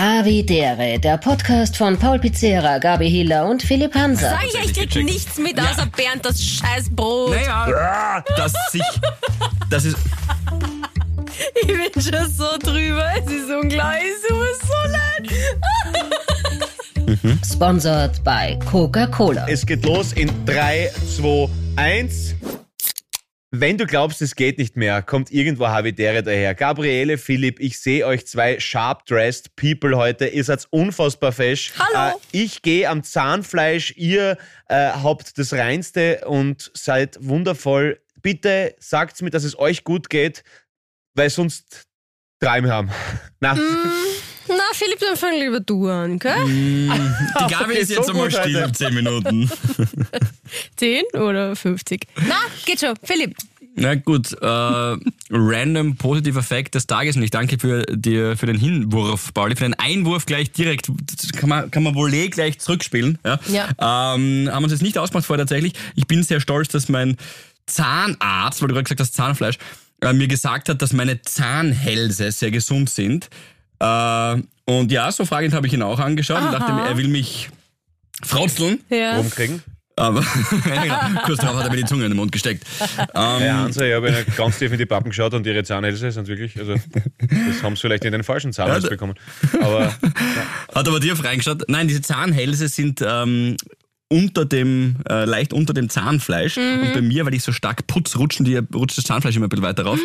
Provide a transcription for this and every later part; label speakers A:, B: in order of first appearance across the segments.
A: Havidere, der Podcast von Paul Pizzera, Gabi Hiller und Philipp Hanser.
B: Sag ich, ich krieg
C: gecheckt.
B: nichts mit außer Bernd, das scheiß Brot.
C: Naja, das sich. Das ist.
B: Ich bin schon so drüber. Es ist unglaublich. Es tut mir so leid.
A: Sponsored by Coca-Cola.
D: Es geht los in 3, 2, 1. Wenn du glaubst, es geht nicht mehr, kommt irgendwo Havidere daher. Gabriele, Philipp, ich sehe euch zwei sharp-dressed People heute. Ihr seid unfassbar fesch.
B: Hallo.
D: Äh, ich gehe am Zahnfleisch. Ihr äh, habt das Reinste und seid wundervoll. Bitte sagt mir, dass es euch gut geht, weil sonst Träume haben. Na,
B: Na, Philipp, dann fang lieber du an, gell?
C: Die Gabi ist jetzt
D: so
C: einmal still
D: Alter.
C: 10 Minuten.
B: 10 oder 50? Na, geht schon. Philipp.
C: Na gut, äh, random positiver Fact des Tages und ich danke für, dir für den Hinwurf, Pauli, für den Einwurf gleich direkt. Das kann man, kann man wohl eh gleich zurückspielen. Ja.
B: Ja.
C: Ähm, haben uns jetzt nicht ausgemacht vorher tatsächlich. Ich bin sehr stolz, dass mein Zahnarzt, weil du gerade gesagt hast, Zahnfleisch, äh, mir gesagt hat, dass meine Zahnhälse sehr gesund sind. Äh, und ja, so fragend habe ich ihn auch angeschaut und dachte mir, er will mich frotzeln.
B: Ja.
D: rumkriegen.
C: Aber ja, genau. kurz darauf hat er mir die Zunge in den Mund gesteckt. Ähm,
D: Ja, Hansa, ich habe ganz tief in die Pappen geschaut und ihre Zahnhälse sind wirklich, also das haben sie vielleicht in den falschen Zahnhals
C: Ja, da-
D: bekommen. Aber
C: Hat aber dir reingeschaut. Nein, diese Zahnhälse sind ähm, unter dem, äh, leicht unter dem Zahnfleisch.
B: Mhm.
C: Und bei mir, weil ich so stark putz, rutschen die, rutscht das Zahnfleisch immer ein bisschen weiter rauf.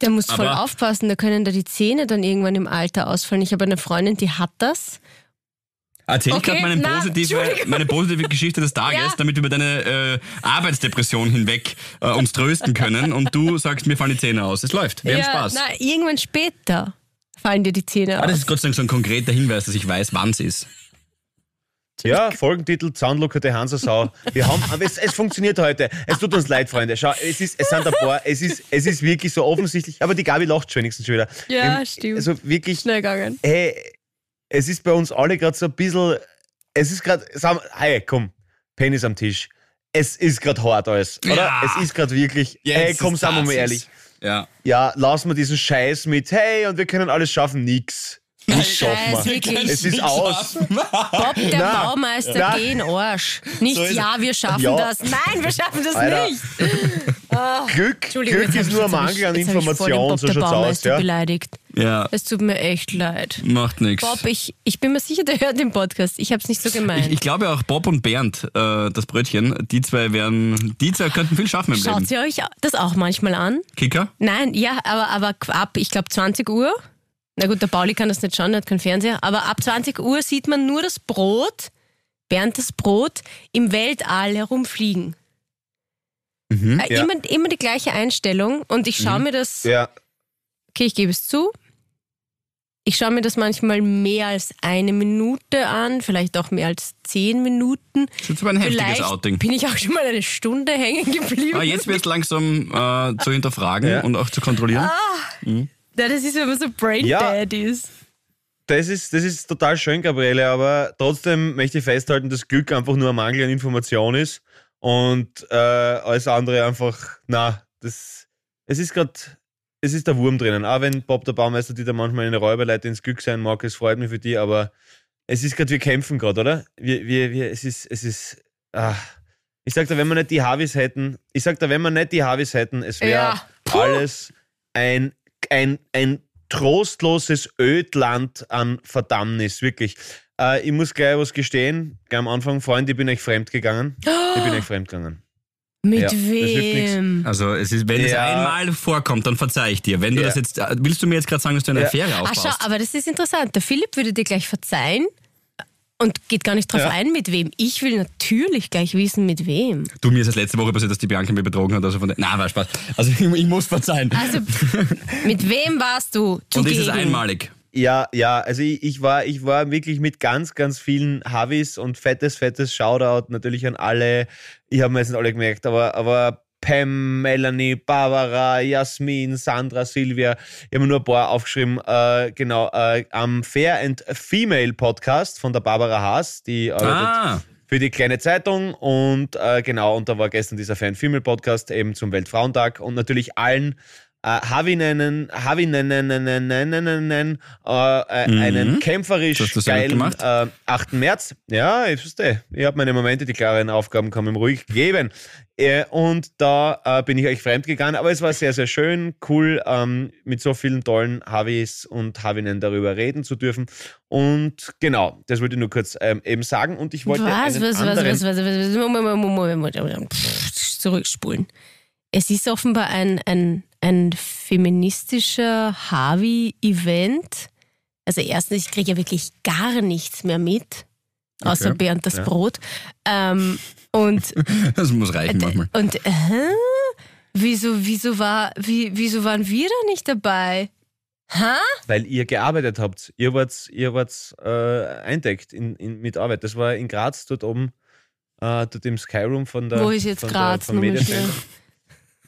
B: Der muss voll
C: Aber-
B: aufpassen, da können da die Zähne dann irgendwann im Alter ausfallen. Ich habe eine Freundin, die hat das.
C: Erzähl ich
B: Okay,
C: gerade meine, positive, meine positive Geschichte des Tages,
B: Ja.
C: damit wir über deine äh, Arbeitsdepression hinweg äh, uns trösten können. Und du sagst, mir fallen die Zähne aus. Es läuft. Wir haben Spaß.
B: Na, irgendwann später fallen dir die Zähne
C: Ah, das
B: aus.
C: ist Gott sei Dank so ein konkreter Hinweis, dass ich weiß, wann es ist.
D: Ja, Folgentitel, Zahnluckerte Hansa-Sau. Wir haben, aber es, es funktioniert heute. Es tut uns leid, Freunde. Schau, es, ist, es sind ein paar, es ist, es ist wirklich so offensichtlich, aber die Gabi lacht schon wenigstens schon wieder.
B: Ja,
D: Ähm,
B: stimmt.
D: Also wirklich,
B: Schnell gegangen.
D: hey, es ist bei uns alle gerade so ein bisschen, es ist gerade, hey, komm, Penis am Tisch. Es ist gerade hart alles, oder?
C: Ja.
D: Es ist gerade wirklich, hey, komm, sagen wir mal ehrlich.
C: Ja.
D: Ja, lassen wir diesen Scheiß mit, hey, und wir können alles schaffen, nix. Nicht schaffen
B: Scheiß,
D: wir.
B: wirklich.
D: Es ist aus.
B: Bob, der
D: Na,
B: Baumeister,
D: na.
B: geh in Arsch. Nicht,
C: So
B: ja, wir schaffen
D: Ja.
B: das. Nein, wir schaffen das
D: Alter.
B: nicht.
D: Glück,
B: Entschuldigung,
D: Glück
B: hab
D: ist
B: ich-
D: nur ein Mangel an
B: jetzt hab ich voll den
D: Information,
B: Bob,
D: so
B: der
D: schaut's aus,
B: Baumeister
D: ja.
B: beleidigt.
C: Ja,
B: Es tut mir echt leid.
C: macht nichts.
B: Bob, ich, ich bin mir sicher, der hört den Podcast. Ich habe es nicht so gemeint.
C: Ich, ich glaube auch Bob und Bernd, äh, das Brötchen, die zwei werden, die zwei könnten viel schaffen im
B: Schaut
C: Leben.
B: ihr euch das auch manchmal an?
C: Kicker?
B: Nein, ja, aber, aber ab, ich glaube, 20 Uhr. Na gut, der Pauli kann das nicht schauen, der hat keinen Fernseher. Aber ab 20 Uhr sieht man nur das Brot, während das Brot im Weltall herumfliegen.
C: Mhm.
B: Äh,
D: Ja.
B: Immer, immer die gleiche Einstellung. Und ich schaue mir das,
D: Ja,
B: okay, ich gebe es zu, ich schaue mir das manchmal mehr als eine Minute an, vielleicht auch mehr als zehn Minuten.
C: Das ist aber ein heftiges
B: Vielleicht
C: Outing.
B: bin ich auch schon mal eine Stunde hängen geblieben.
C: Aber jetzt wird es langsam äh, zu hinterfragen
D: Ja.
C: und auch zu kontrollieren.
B: Ja, das ist, wenn man so brain
D: Ja.
B: dead ist.
D: das ist, das ist total schön, Gabriele, aber trotzdem möchte ich festhalten, dass Glück einfach nur ein Mangel an Information ist und äh, alles andere einfach, na, das, es ist gerade, es ist der Wurm drinnen. Auch wenn Bob der Baumeister die da manchmal eine Räuberleiter ins Glück sein mag, es freut mich für die, aber es ist gerade, wir kämpfen gerade, oder? Wir, wir, wir, es ist, es ist, ah. Ich sag da, wenn wir nicht die Harvis hätten, ich sag da, wenn wir nicht die Harvis hätten, es wäre
B: Ja.
D: Alles ein, ein, ein trostloses Ödland an Verdammnis, wirklich. Äh, ich muss gleich was gestehen, gleich am Anfang, Freunde, ich bin euch fremd gegangen. Ich bin euch fremd gegangen.
B: Mit
D: Ja,
B: wem?
C: Also es ist, wenn es
D: Ja.
C: einmal vorkommt, dann verzeih ich dir. Wenn du
D: Ja.
C: das jetzt, äh, willst du mir jetzt gerade sagen, dass du eine
D: Ja.
C: Affäre
B: Ach
C: aufbaust?
B: schau, aber das ist interessant. Der Philipp würde dir gleich verzeihen und geht gar nicht drauf
D: Ja.
B: ein, mit wem. Ich will natürlich gleich wissen, mit wem.
C: Du, mir ist das letzte Woche passiert, dass die Bianca mir betrogen hat. Also von der, na, war Spaß. Also ich, ich muss verzeihen.
B: Also, mit wem warst du
C: und
B: zugegen?
C: das ist einmalig.
D: Ja, ja, also ich, ich, war, ich war wirklich mit ganz, ganz vielen Havis und fettes, fettes Shoutout natürlich an alle. Ich habe mir jetzt nicht alle gemerkt, aber, aber Pam, Melanie, Barbara, Jasmin, Sandra, Silvia. Ich habe nur ein paar aufgeschrieben. Äh, genau, äh, am Fair and Female Podcast von der Barbara Haas, die arbeitet
C: Ah,
D: für die kleine Zeitung und äh, genau, und da war gestern dieser Fan Female Podcast eben zum Weltfrauentag und natürlich allen äh, Havinen, Havinen, äh, äh,
C: Mhm.
D: einen
C: Das
D: kämpferisch
C: gut
D: geilen äh, 8. März. Ja, ich verstehe. Ich habe meine Momente, die klaren Aufgaben kann man ruhig geben. Äh, und da äh, bin ich euch fremd gegangen, aber es war sehr, sehr schön, cool, ähm, mit so vielen tollen Havis und Havinen darüber reden zu dürfen. Und genau, das wollte ich nur kurz ähm, eben sagen. Und ich wollte
B: Was,
D: einen
B: was, was,
D: anderen...
B: was, was, was, was, Moment, Moment, Moment, Moment, Pff, zurückspulen. Es ist offenbar ein, ein, ein feministischer Harvey-Event. Also erstens, ich kriege ja wirklich gar nichts mehr mit, außer
C: Okay,
B: Bernd das
D: ja.
B: Brot. Ähm, und
C: Das muss reichen manchmal.
B: und äh, wieso, wieso, war, wie, wieso waren wir da nicht dabei? Ha?
D: Weil ihr gearbeitet habt. Ihr wart, ihr wart äh, eindeckt in, in, mit Arbeit. Das war in Graz, dort oben, äh, dort im Skyroom von der.
B: Wo ist jetzt Graz?
D: Der.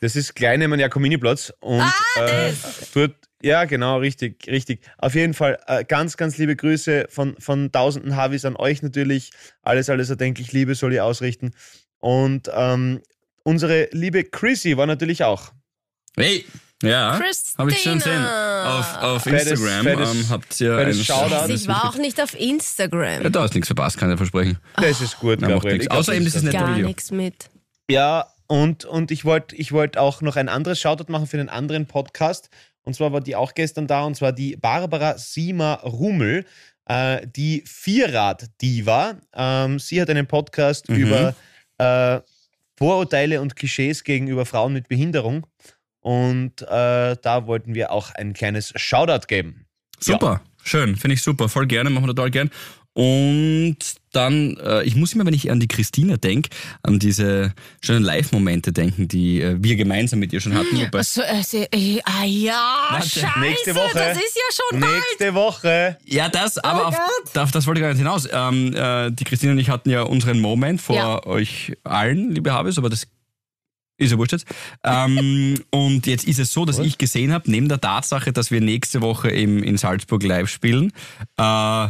D: Das ist klein dem Jakominiplatz. Und
B: Ah,
D: äh, dort, ja, genau, richtig, richtig. Auf jeden Fall äh, ganz, ganz liebe Grüße von, von tausenden Havis an euch natürlich. Alles, alles erdenklich Liebe soll ihr ausrichten. Und ähm, unsere liebe Chrissy war natürlich auch.
C: Hey, ja, habe ich schon gesehen. Auf, auf
D: Fettes-
C: Instagram
D: fettes-
C: ähm, habt ihr einen
D: Shoutout.
B: Ich war auch nicht auf Instagram.
C: Ja, da ist nichts verpasst, kann ich versprechen.
D: Das ist gut,
C: Na, macht
D: Gabriel.
C: nichts.
D: Ich glaub,
C: Außer eben dieses nette
B: Gar
C: Video.
B: nichts mit.
D: Ja, und, und ich wollte ich wollt auch noch ein anderes Shoutout machen für einen anderen Podcast. Und zwar war die auch gestern da, und zwar die Barbara Sima Rummel, äh, die Vierrad-Diva. Ähm, sie hat einen Podcast
C: Mhm.
D: über äh, Vorurteile und Klischees gegenüber Frauen mit Behinderung. Und äh, da wollten wir auch ein kleines Shoutout geben.
C: Super, schön, finde ich super, voll gerne, machen wir total gern. Und dann, äh, ich muss immer, wenn ich an die Christina denke, an diese schönen Live-Momente denken, die äh, wir gemeinsam mit ihr schon hatten. Wobei,
B: Also, also, äh, ah ja,
C: Warte,
B: scheiße,
D: nächste Woche.
B: das ist ja schon bald.
D: Nächste Woche.
C: ja, das, aber
B: Oh
C: auf, auf das wollte ich gar nicht hinaus. Ähm, äh, die Christina und ich hatten ja unseren Moment vor
B: Ja.
C: euch allen, liebe Habes, aber das ist ja wurscht jetzt. Ähm, und jetzt ist es so, dass ich gesehen habe, neben der Tatsache, dass wir nächste Woche im, in Salzburg live spielen, äh,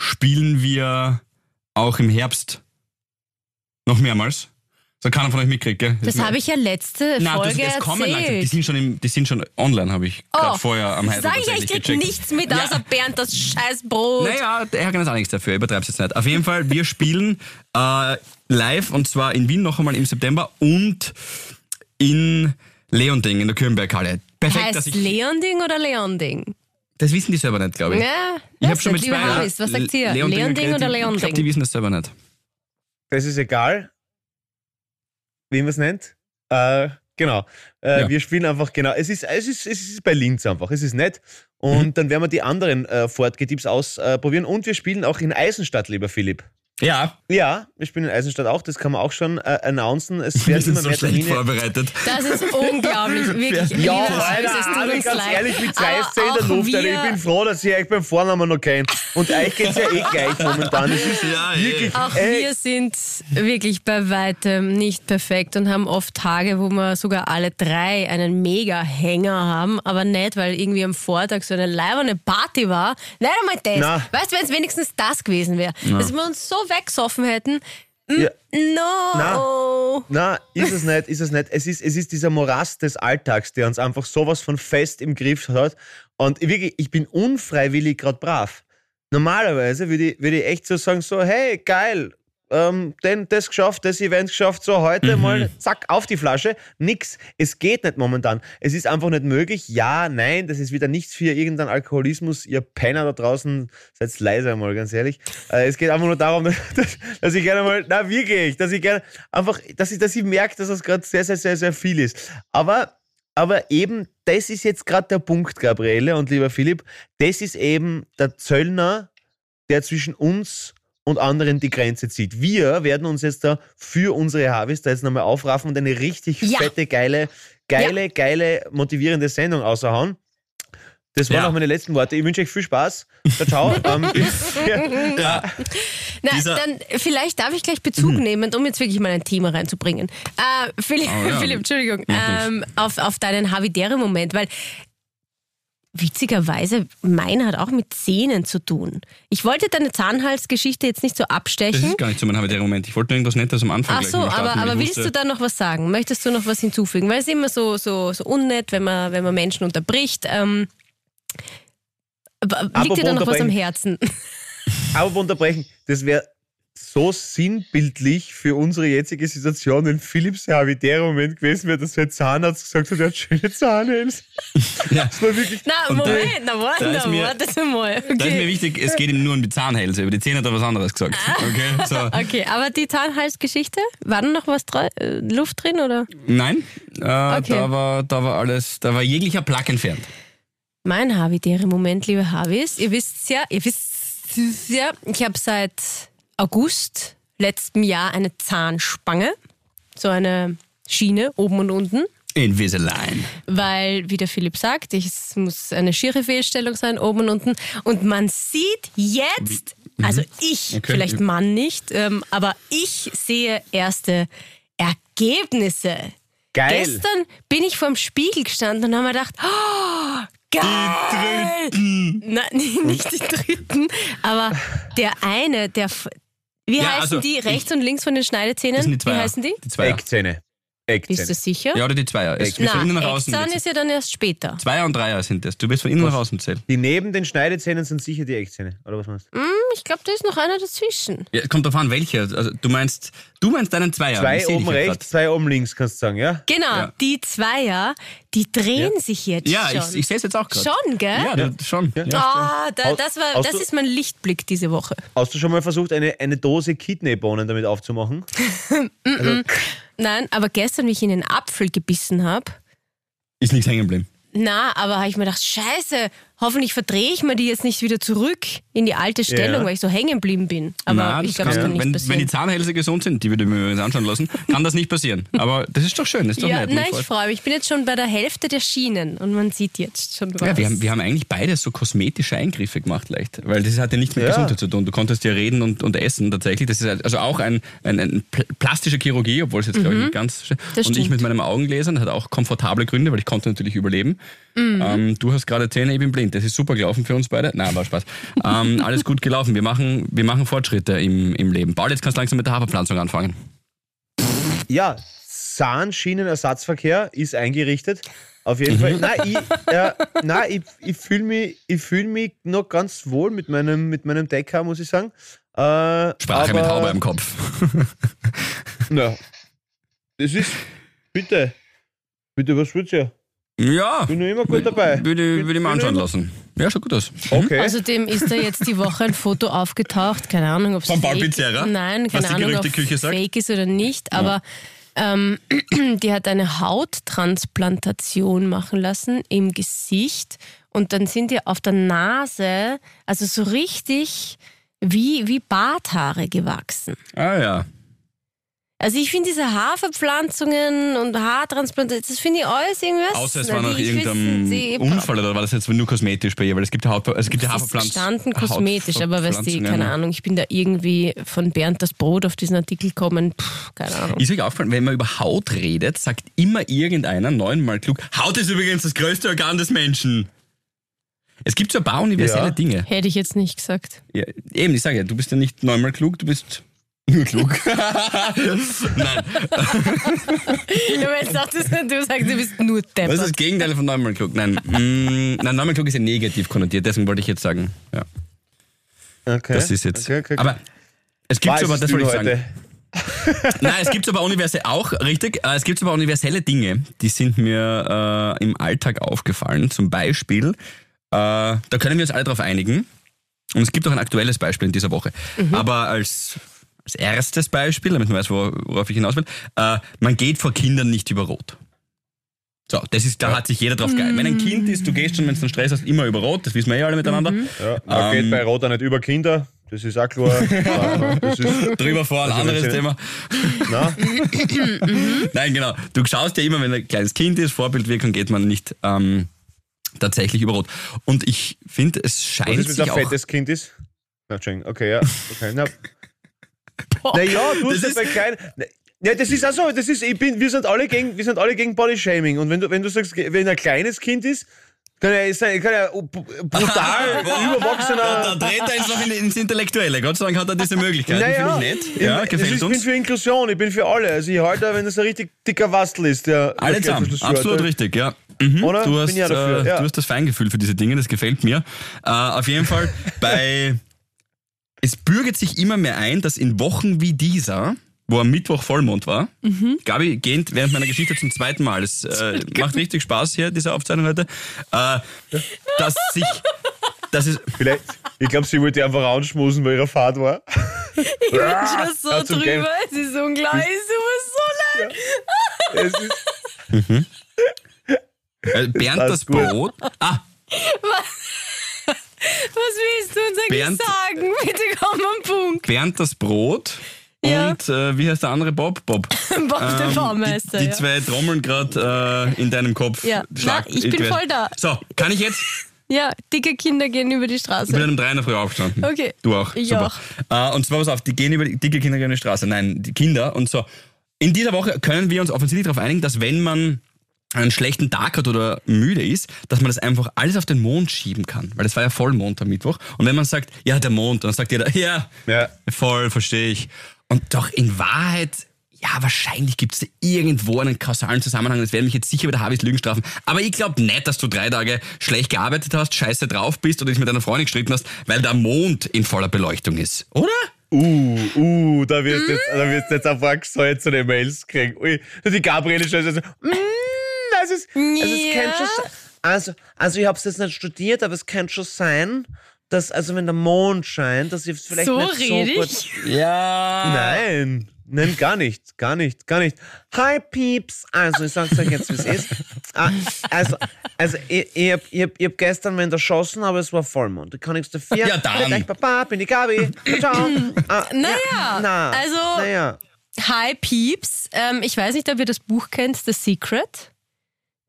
C: spielen wir auch im Herbst noch mehrmals. So keiner von euch mitkriegt, gell?
B: Das habe ich ja letzte
C: Nein,
B: Folge
C: das kommen langsam. Die
B: erzählt.
C: sind schon, im, die sind schon online, habe ich gerade vorher am Heidel
B: Sag ich ja, ich krieg
C: gecheckt.
B: nichts mit,
C: Ja.
B: außer Bernd das scheiß Brot.
C: Naja, Herr kann jetzt auch nichts dafür, übertreib's jetzt nicht. Auf jeden Fall, wir spielen äh, live und zwar in Wien noch einmal im September und in Leonding in der Kürnberghalle. Perfekt, dass
B: heißt
C: ich.
B: Leonding oder Leonding?
C: Das wissen die selber nicht, glaube ich.
B: Ja,
C: ich habe schon mit zwei
B: Habis, Was sagt ihr? Leonding
C: geredet,
B: oder
C: die- Ich glaube, die wissen das selber nicht.
D: Das ist egal, wie man es nennt. Äh, genau. Äh,
C: Ja.
D: Wir spielen einfach, genau. Es ist, es, ist, es ist bei Linz einfach. Es ist nett. Und
C: Mhm.
D: dann werden wir die anderen äh, Fortgetipps ausprobieren. Und wir spielen auch in Eisenstadt, lieber Philipp.
C: Ja,
D: Ja, wir spielen in Eisenstadt auch. Das kann man auch schon äh, announcen. Es werden
C: sind
D: immer
C: so
D: mehr
C: schlecht
D: Termine.
C: vorbereitet.
B: Das ist unglaublich, wirklich.
D: Ja, Alter, Alter, ganz
B: leid.
D: ehrlich, mit zwei
B: Aber
D: Szenen in der Luft. Alter. Ich bin froh, dass ich euch beim Vornamen noch kenne. Und euch geht's ja eh gleich momentan. Es ist
C: Ja, eh.
D: wirklich,
B: Auch
D: ey,
B: wir sind wirklich bei weitem nicht perfekt und haben oft Tage, wo wir sogar alle drei einen Mega-Hänger haben, aber nicht, weil irgendwie am Vortag so eine leibende Party war. Nicht einmal das.
D: Na.
B: Weißt du, wenn es wenigstens das gewesen wäre, dass wir uns so weggesoffen hätten. Mm,
D: Ja.
B: No.
D: Na, ist es nicht, ist es nicht. Es ist, es ist dieser Morast des Alltags, der uns einfach sowas von fest im Griff hat. Und wirklich, ich bin unfreiwillig gerade brav. Normalerweise würde ich, würde ich echt so sagen, so, hey, geil, ähm, denn das geschafft, das Event geschafft, so heute mal, zack, auf die Flasche. Nix. Es geht nicht momentan. Es ist einfach nicht möglich. Ja, nein, das ist wieder nichts für irgendeinen Alkoholismus. Ihr Penner da draußen, seid leise mal, ganz ehrlich. Äh, es geht einfach nur darum, dass, dass ich gerne mal, na wirklich, dass ich gerne einfach, dass ich, dass ich merke, dass das gerade sehr, sehr, sehr, sehr viel ist. Aber aber eben, das ist jetzt gerade der Punkt, Gabriele und lieber Philipp. Das ist eben der Zöllner, der zwischen uns und anderen die Grenze zieht. Wir werden uns jetzt da für unsere Harvest da jetzt nochmal aufraffen und eine richtig
B: Ja.
D: fette, geile, geile, geile, motivierende Sendung außerhauen. Das waren
C: Ja.
D: auch meine letzten Worte. Ich wünsche euch viel Spaß. Ciao, ciao. ähm,
C: Ja.
B: Na,
C: Dieser-
B: dann vielleicht darf ich gleich Bezug nehmen, um jetzt wirklich mal ein Thema reinzubringen. Äh, Philipp,
C: Oh ja.
B: Philipp Entschuldigung, ähm, auf, auf deinen Havidere-Moment, weil witzigerweise, meine hat auch mit Zähnen zu tun. Ich wollte deine Zahnhalsgeschichte jetzt nicht so
C: Das
B: abstechen.
C: ist gar nicht so mein Habitäre Moment. Ich wollte nur irgendwas Nettes am Anfang
B: Ach so, aber, aber willst du da noch was sagen? Möchtest du noch was hinzufügen? Weil es ist immer so, so, so unnett, wenn man, wenn man Menschen unterbricht. Ähm, liegt dir da noch was am. Herzen?
D: Aber unterbrechen, das wäre so sinnbildlich für unsere jetzige Situation, wenn Philips der Moment gewesen wäre, dass sein Zahnarzt gesagt hat, er hat schöne Zahns.
C: Ja.
D: Das war wirklich.
B: Na,
C: Und da-
B: Moment, na, warte,
C: da ist
B: na,
C: mir-
B: wartet mal.
C: Da ist mir
B: Okay.
C: wichtig, es geht ihm nur um die Zahnhälse. Über die Zähne hat er was anderes gesagt. Okay, so.
B: okay, aber die Zahnhalsgeschichte, war da noch was dra- äh, Luft drin oder?
C: Nein, äh,
B: Okay.
C: da, war, da war alles, da war jeglicher Plug entfernt.
B: Mein Habitäre Moment, liebe Havis. Ihr wisst ja, ihr wisst ja, ich habe seit August letztem Jahr eine Zahnspange, so eine Schiene oben und unten,
C: Invisalign.
B: weil, wie der Philipp sagt, ich, es muss eine schiere Fehlstellung sein, oben und unten. Und man sieht jetzt, also ich,
C: Mhm. Okay.
B: vielleicht Mann nicht, ähm, aber ich sehe erste Ergebnisse.
D: Geil.
B: Gestern bin ich vorm Spiegel gestanden und habe mir gedacht, oh, geil! Nein, nicht die dritten, aber der eine, der. Wie
C: Ja,
B: heißen
C: also
B: die
C: ich-
B: rechts und links von den Schneidezähnen?
C: Das sind die
B: Wie
C: Zweier.
B: heißen die?
C: Die Zweier.
D: Eckzähne.
B: Bist
D: Eckzähne.
B: du sicher?
C: Ja, oder die Zweier. Es von nach außen.
B: Eckzahn ist ja dann erst später.
C: Zweier und Dreier sind das. Du wirst von innen nach außen zählen.
D: Die neben den Schneidezähnen sind sicher die Eckzähne. Oder was meinst du?
B: Hm, ich glaube, da ist noch einer dazwischen.
C: Ja, kommt drauf an, welche. Also, du meinst, du meinst deinen Zweier.
D: Zwei oben
C: ja
D: rechts, zwei oben links, kannst du sagen, ja?
B: Genau,
C: Ja.
B: die Zweier, die drehen sich jetzt.
C: Ja,
B: schon.
C: ich, ich sehe es jetzt auch gerade.
B: Schon, gell?
C: Ja, du, schon. Ja.
B: Ah, da, das, war, das
D: du-
B: ist mein Lichtblick diese Woche.
D: Hast du schon mal versucht, eine, eine Dose Kidneybohnen damit aufzumachen? also,
B: Nein, aber gestern, wie ich in den Apfel gebissen habe,
C: Ist nichts hängen geblieben.
B: na, aber habe ich mir gedacht, scheiße, hoffentlich verdrehe ich mir die jetzt nicht wieder zurück in die alte Stellung,
D: Ja.
B: weil ich so hängen geblieben bin. Aber
C: Na,
B: ich glaube, das
C: kann-
B: kann nicht
C: wenn,
B: passieren.
C: wenn die Zahnhälse gesund sind, die würde ich mir übrigens anschauen lassen, kann das nicht passieren. Aber das ist doch schön, das ist doch
B: ja,
C: nett.
B: nein, ich freue mich. Ich bin jetzt schon bei der Hälfte der Schienen und man sieht jetzt schon was.
C: ja, wir, haben, wir haben eigentlich beide so kosmetische Eingriffe gemacht, leicht. Weil das hat ja nichts mit
D: Ja.
C: Gesundheit zu tun. Du konntest ja reden und, und essen tatsächlich. Das ist halt- also auch ein, ein, ein pl- plastische Chirurgie, obwohl es jetzt, glaube ich, nicht ganz.
B: Mhm. Das
C: und ich
B: stimmt.
C: mit meinem Augengläsern hat auch komfortable Gründe, weil ich konnte natürlich überleben.
B: Mhm.
C: Ähm, du hast gerade Zähne, ich bin blind. Das ist super gelaufen für uns beide. Nein, war Spaß. ähm, alles gut gelaufen. Wir machen, wir machen Fortschritte im, im Leben. Paul, jetzt kannst du langsam mit der Haferpflanzung anfangen.
D: ja, Zahnsschienenersatzverkehr ist eingerichtet. Auf jeden Fall. Nein, ich, äh, nein, ich, ich fühle mich, ich fühl mich noch ganz wohl mit meinem, mit meinem Decker, muss ich sagen. Äh,
C: Sprache mit
D: aber-
C: Haube im Kopf.
D: Na, das ist. Bitte. Bitte, was willst du?
C: Ja.
D: Bin noch immer gut dabei.
C: Würde, würde ich mir anschauen lassen. Ja, schaut gut aus.
D: Okay.
B: Außerdem ist da jetzt die Woche ein Foto aufgetaucht, keine Ahnung, ob es
C: Von
B: fake
C: Pizzerra?
B: Nein,
C: Was
B: keine
C: die
B: Ahnung, ob
C: Gerüchteküche sagt?
B: fake ist oder nicht, aber ähm, die hat eine Hauttransplantation machen lassen im Gesicht und dann sind ihr auf der Nase, also so richtig wie, wie Barthaare gewachsen.
C: Ah ja.
B: Also ich finde diese Haarverpflanzungen und Haartransplantationen, das finde ich alles irgendwas.
C: Außer es war
B: Na,
C: nach irgendeinem Unfall oder war das jetzt nur kosmetisch bei ihr? Weil es gibt ja, Haut, es gibt ja Haferpflanzen.
B: gestanden kosmetisch, aber weißt du, keine. Ahnung, ich bin da irgendwie von Bernd das Brot auf diesen Artikel gekommen, Puh, keine Ahnung.
C: Ist euch aufgefallen, wenn man über Haut redet, sagt immer irgendeiner neunmal klug, Haut ist übrigens das größte Organ des Menschen. Es gibt so ein paar universelle
D: Ja.
C: Dinge.
B: Hätte ich jetzt nicht gesagt.
C: Ja, eben, ich sage ja, du bist ja nicht neunmal klug, du bist nur klug. Nein,
B: Ja, aber jetzt dachtest du, sagst, du bist nur
C: was ist das
B: deppert.
C: Gegenteil von neunmal klug? Nein, mm, nein neunmal klug ist ja negativ konnotiert, deswegen wollte ich jetzt sagen. Ja,
D: okay.
C: das ist jetzt.
D: Okay, okay, okay.
C: Aber es gibt so, aber das wollte ich sagen. Nein, es gibt aber universell auch, richtig, äh, es gibt aber universelle Dinge, die sind mir äh, im Alltag aufgefallen. Zum Beispiel, äh, da können wir uns alle darauf einigen. Und es gibt auch ein aktuelles Beispiel in dieser Woche. Aber als, als erstes Beispiel, damit man weiß, wor- worauf ich hinaus will, äh, man geht vor Kindern nicht über Rot. So, das ist, da hat sich jeder drauf geeinigt. Wenn ein Kind ist, du gehst schon, wenn du einen Stress hast, immer über Rot, das wissen wir ja alle miteinander.
D: Ja, man
C: Ähm,
D: geht bei Rot auch nicht über Kinder. Das ist auch klar. Ja, das ist,
C: Drüber vor, ein anderes Thema.
D: na,
C: Nein, genau. Du schaust ja immer, wenn ein kleines Kind ist, Vorbildwirkung geht man nicht ähm, tatsächlich über Rot. Und ich finde, es
D: was
C: scheint
D: ist, wenn es
C: sich
D: ein fettes Kind ist? Na. Okay, ja. Okay, na. Naja, du
C: Das ist-
D: bei kleinen. Ja, das ist auch so. Das ist, ich bin, wir, sind alle gegen, wir sind alle gegen Bodyshaming. Und wenn du, wenn du sagst, wenn ein kleines Kind ist, Kann ist ja, kann ja brutal
C: Da,
D: überwachsener.
C: da dreht er jetzt noch in, ins Intellektuelle. Gott sei Dank hat er diese Möglichkeit.
D: Naja,
C: Finde ich nett. Ja,
D: ich,
C: gefällt
D: ich
C: uns.
D: bin für Inklusion, ich bin für alle. Also ich halte, wenn das ein richtig dicker Wastel ist, der
C: Alle zusammen, absolut richtig, ja. Mhm.
D: Oder?
C: Du, hast,
D: ja
C: äh,
D: ja.
C: du hast das Feingefühl für diese Dinge, das gefällt mir. Äh, auf jeden Fall, bei es bürgert sich immer mehr ein, dass in Wochen wie dieser, wo am Mittwoch Vollmond war, Gabi geht während meiner Geschichte zum zweiten Mal. Es äh, macht richtig Spaß hier, diese Aufzeichnung heute, äh, dass sich, dass es,
D: Vielleicht, ich glaube, sie wollte einfach anschmusen, weil ihre Fahrt war.
B: Ich bin schon so
D: Ja,
B: drüber. Es ist unglaublich. Es tut mir so leid.
D: Es ist,
C: äh, Bernd
D: Das
C: das. Brot, ah,
B: Was willst du uns eigentlich
C: Bernd-
B: sagen? Bitte komm am Punkt.
C: Bernd das Brot
B: Ja.
C: und äh, wie heißt der andere Bob? Bob.
B: Bob der
C: Ähm,
B: Baumeister.
C: Die, die
B: ja.
C: zwei trommeln gerade äh, in deinem Kopf.
B: Ja.
C: Schlag-
B: Na, ich bin voll da.
C: So, kann ich jetzt?
B: ja, dicke Kinder gehen über die
C: Ich bin
B: Straße.
C: um drei in der Früh aufgestanden.
B: Okay.
C: Du auch.
B: Ich
C: Super. Äh, und zwar, pass auf, die gehen über die dicke Kinder gehen über die Straße. Nein, die Kinder und so. In dieser Woche können wir uns offensichtlich darauf einigen, dass wenn man einen schlechten Tag hat oder müde ist, dass man das einfach alles auf den Mond schieben kann. Weil es war ja Vollmond am Mittwoch. Und wenn man sagt, ja, der Mond, dann sagt jeder, ja,
D: Ja.
C: voll, verstehe ich. Und doch in Wahrheit, ja, wahrscheinlich gibt es irgendwo einen kausalen Zusammenhang. Das werden mich jetzt sicher wieder Harvis Lügen strafen. Aber ich glaube nicht, dass du drei Tage schlecht gearbeitet hast, scheiße drauf bist oder dich mit deiner Freundin gestritten hast, weil der Mond in voller Beleuchtung ist. Oder?
D: uh, uh, da wirst du jetzt, da wirst jetzt paar gesalzene Mails kriegen. Ui, die Gabriele schon so, mm, das ist, also es
B: Ja.
D: kann schon sein. Also, also ich habe es jetzt nicht studiert, aber es kann schon sein, dass, also wenn der Mond scheint, dass ich vielleicht
B: So
D: nicht
B: rede
D: so
B: ich?
D: gut...
C: Ja.
D: Nein, nein, gar nicht, gar nicht, gar nicht. Hi Peeps, also ich sag's euch jetzt, wie es ist. Ah, also, also ich, ich, hab, ich, hab, ich hab gestern wen erschossen, aber es war Vollmond. Da kann nichts dafür.
C: Ja, dann.
D: Gleich, Papa, bin die Gabi. Ciao. Ah,
B: Naja,
D: ja, na,
B: also-
D: Naja.
B: Hi Peeps. Ähm, ich weiß nicht, ob ihr das Buch kennt, The Secret.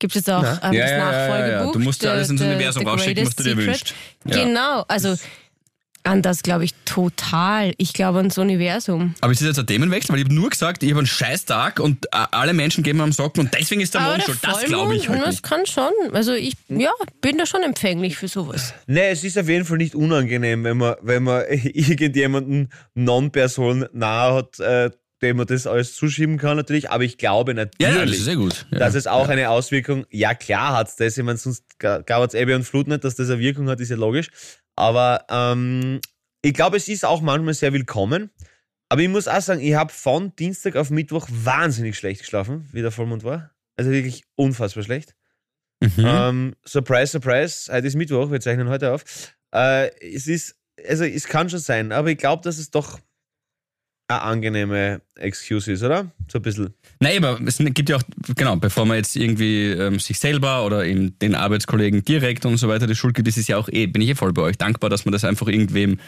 B: Gibt es auch
D: Na?
B: ähm,
C: Ja,
B: das
C: ja, ja, ja,
B: Nachfolgebuch.
C: ja. Du musst ja alles ins Universum rausschicken, was du dir wünschst.
B: Genau, also an das glaube ich total. Ich glaube ans Universum.
C: Aber ist das jetzt ein Themenwechsel? Weil ich habe nur gesagt, ich habe einen scheiß Tag und äh, alle Menschen gehen mir am Socken und deswegen ist der
B: Aber
C: Mond schuld. Das glaube ich halt
B: Das
C: nicht.
B: kann schon. Also ich ja, bin da schon empfänglich für sowas.
D: Nee, es ist auf jeden Fall nicht unangenehm, wenn man, wenn man irgendjemanden Non-Person nahe hat, äh, dem man das alles zuschieben kann natürlich. Aber ich glaube natürlich,
C: Ja, ja, das ist sehr gut. Ja.
D: dass es auch eine Auswirkung, ja klar hat es das, ich meine, sonst gab es Ebbe und Flut nicht, dass das eine Wirkung hat, ist ja logisch. Aber ähm, ich glaube, es ist auch manchmal sehr willkommen. Aber ich muss auch sagen, ich habe von Dienstag auf Mittwoch wahnsinnig schlecht geschlafen, wie der Vollmond war. Also wirklich unfassbar schlecht.
C: Mhm.
D: Ähm, surprise, surprise, heute ist Mittwoch, wir zeichnen heute auf. Äh, es ist, also es kann schon sein, aber ich glaube, dass es doch eine angenehme Excuse ist, oder? So ein bisschen.
C: Nein, aber es gibt ja auch, genau, bevor man jetzt irgendwie ähm, sich selber oder eben den Arbeitskollegen direkt und so weiter die Schuld gibt, ist es ja auch eh, bin ich eh voll bei euch dankbar, dass man das einfach irgendwem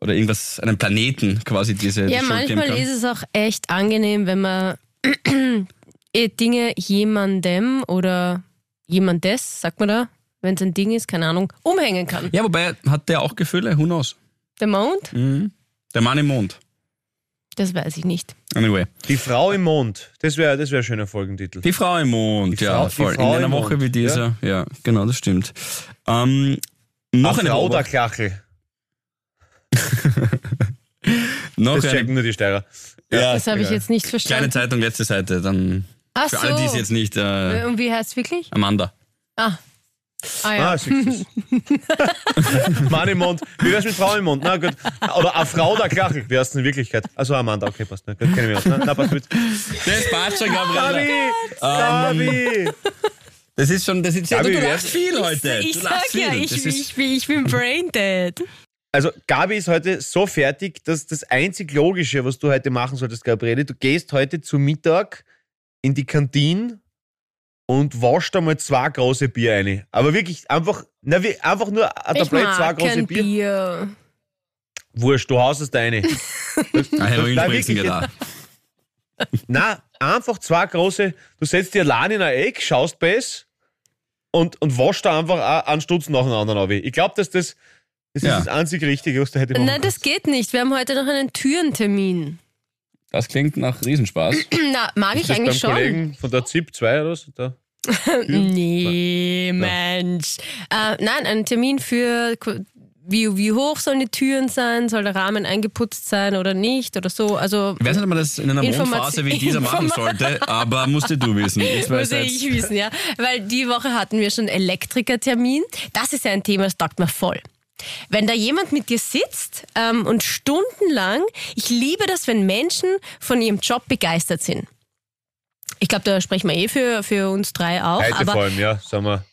C: oder irgendwas, einem Planeten quasi diese
B: Ja,
C: die Schuld geben
B: manchmal
C: kann.
B: ist es auch echt angenehm, wenn man eh Dinge jemandem oder jemandes, sagt man da, wenn es ein Ding ist, keine Ahnung, umhängen kann.
C: ja, wobei hat der auch Gefühle, who knows?
B: Der Mond?
C: Mhm. Der Mann im Mond.
B: Das weiß ich nicht.
C: Anyway.
D: Die Frau im Mond, das wäre das wär ein schöner Folgentitel.
C: Die Frau im Mond, ja,
D: Frau- die
C: voll. In einer Woche
D: Mond,
C: wie dieser, ja, genau, das stimmt. Ähm, noch
D: Ach,
C: eine
D: Frau der Klachel.
C: noch
D: Das
C: eine,
D: checken nur die Steirer.
C: ja,
B: Das habe ich jetzt nicht
C: Kleine
B: verstanden.
C: Zeitung, letzte Seite, dann
B: Ach
C: für
B: so.
C: alle, die es jetzt nicht, äh,
B: Und wie heißt es wirklich?
C: Amanda.
B: Ah. Ah ja.
D: Ah, siehst du's. Mann im Mond. Wie wär's mit Frau im Mond? Na gut. Oder eine Frau der Klachel. Wie heißt in Wirklichkeit? Also Amanda, okay, passt. Na, gut, kenn ich mich aus. Na, na passt mit.
C: Das passt schon, Gabriele.
D: Gabi! Gabi!
C: Das ist schon, das ist ja,
D: Gabi,
C: du, du lachst viel heute.
B: ich
C: du
B: sag ja, ich,
C: ist,
B: ich, bin, ich bin brain dead.
D: Also Gabi ist heute so fertig, dass das einzig Logische, was du heute machen solltest, Gabriele, du gehst heute zu Mittag in die Kantine und waschst einmal zwei große Bier ein. Aber wirklich einfach, na, wie, einfach nur ein Tablett, zwei große Bier.
B: Bier.
D: Wurscht, du haust es da rein.
C: Heroin
D: Nein. Na, einfach zwei große, du setzt dir allein in ein Eck, schaust es und, und waschst da einfach einen Stutz nach dem anderen ab. Ich glaube, dass das, das
C: Ja.
D: ist das einzig Richtige, was du hätte machen
B: Nein, das geht nicht. Wir haben heute noch einen Türentermin.
C: Das klingt nach Riesenspaß.
B: Na, mag ich
D: Ist das
B: eigentlich
D: beim
B: schon.
D: Kollegen von der ZIP 2 oder so? Da?
B: Nee, Mensch. Äh, nein, ein Termin für wie, wie hoch sollen die Türen sein? Soll der Rahmen eingeputzt sein oder nicht? Oder so? Also,
C: Ich weiß nicht, ob man das in einer Mondphase wie dieser machen sollte, aber musst du wissen. Ich weiß
B: muss
C: jetzt,
B: ich wissen, ja. Weil die Woche hatten wir schon Elektrikertermin. Das ist ja ein Thema, das taugt mir voll. Wenn da jemand mit dir sitzt ähm, und stundenlang, ich liebe das, wenn Menschen von ihrem Job begeistert sind. Ich glaube, da sprechen wir eh für, für uns drei auch.
D: Heute
B: aber
D: vor allem, ja, sagen wir.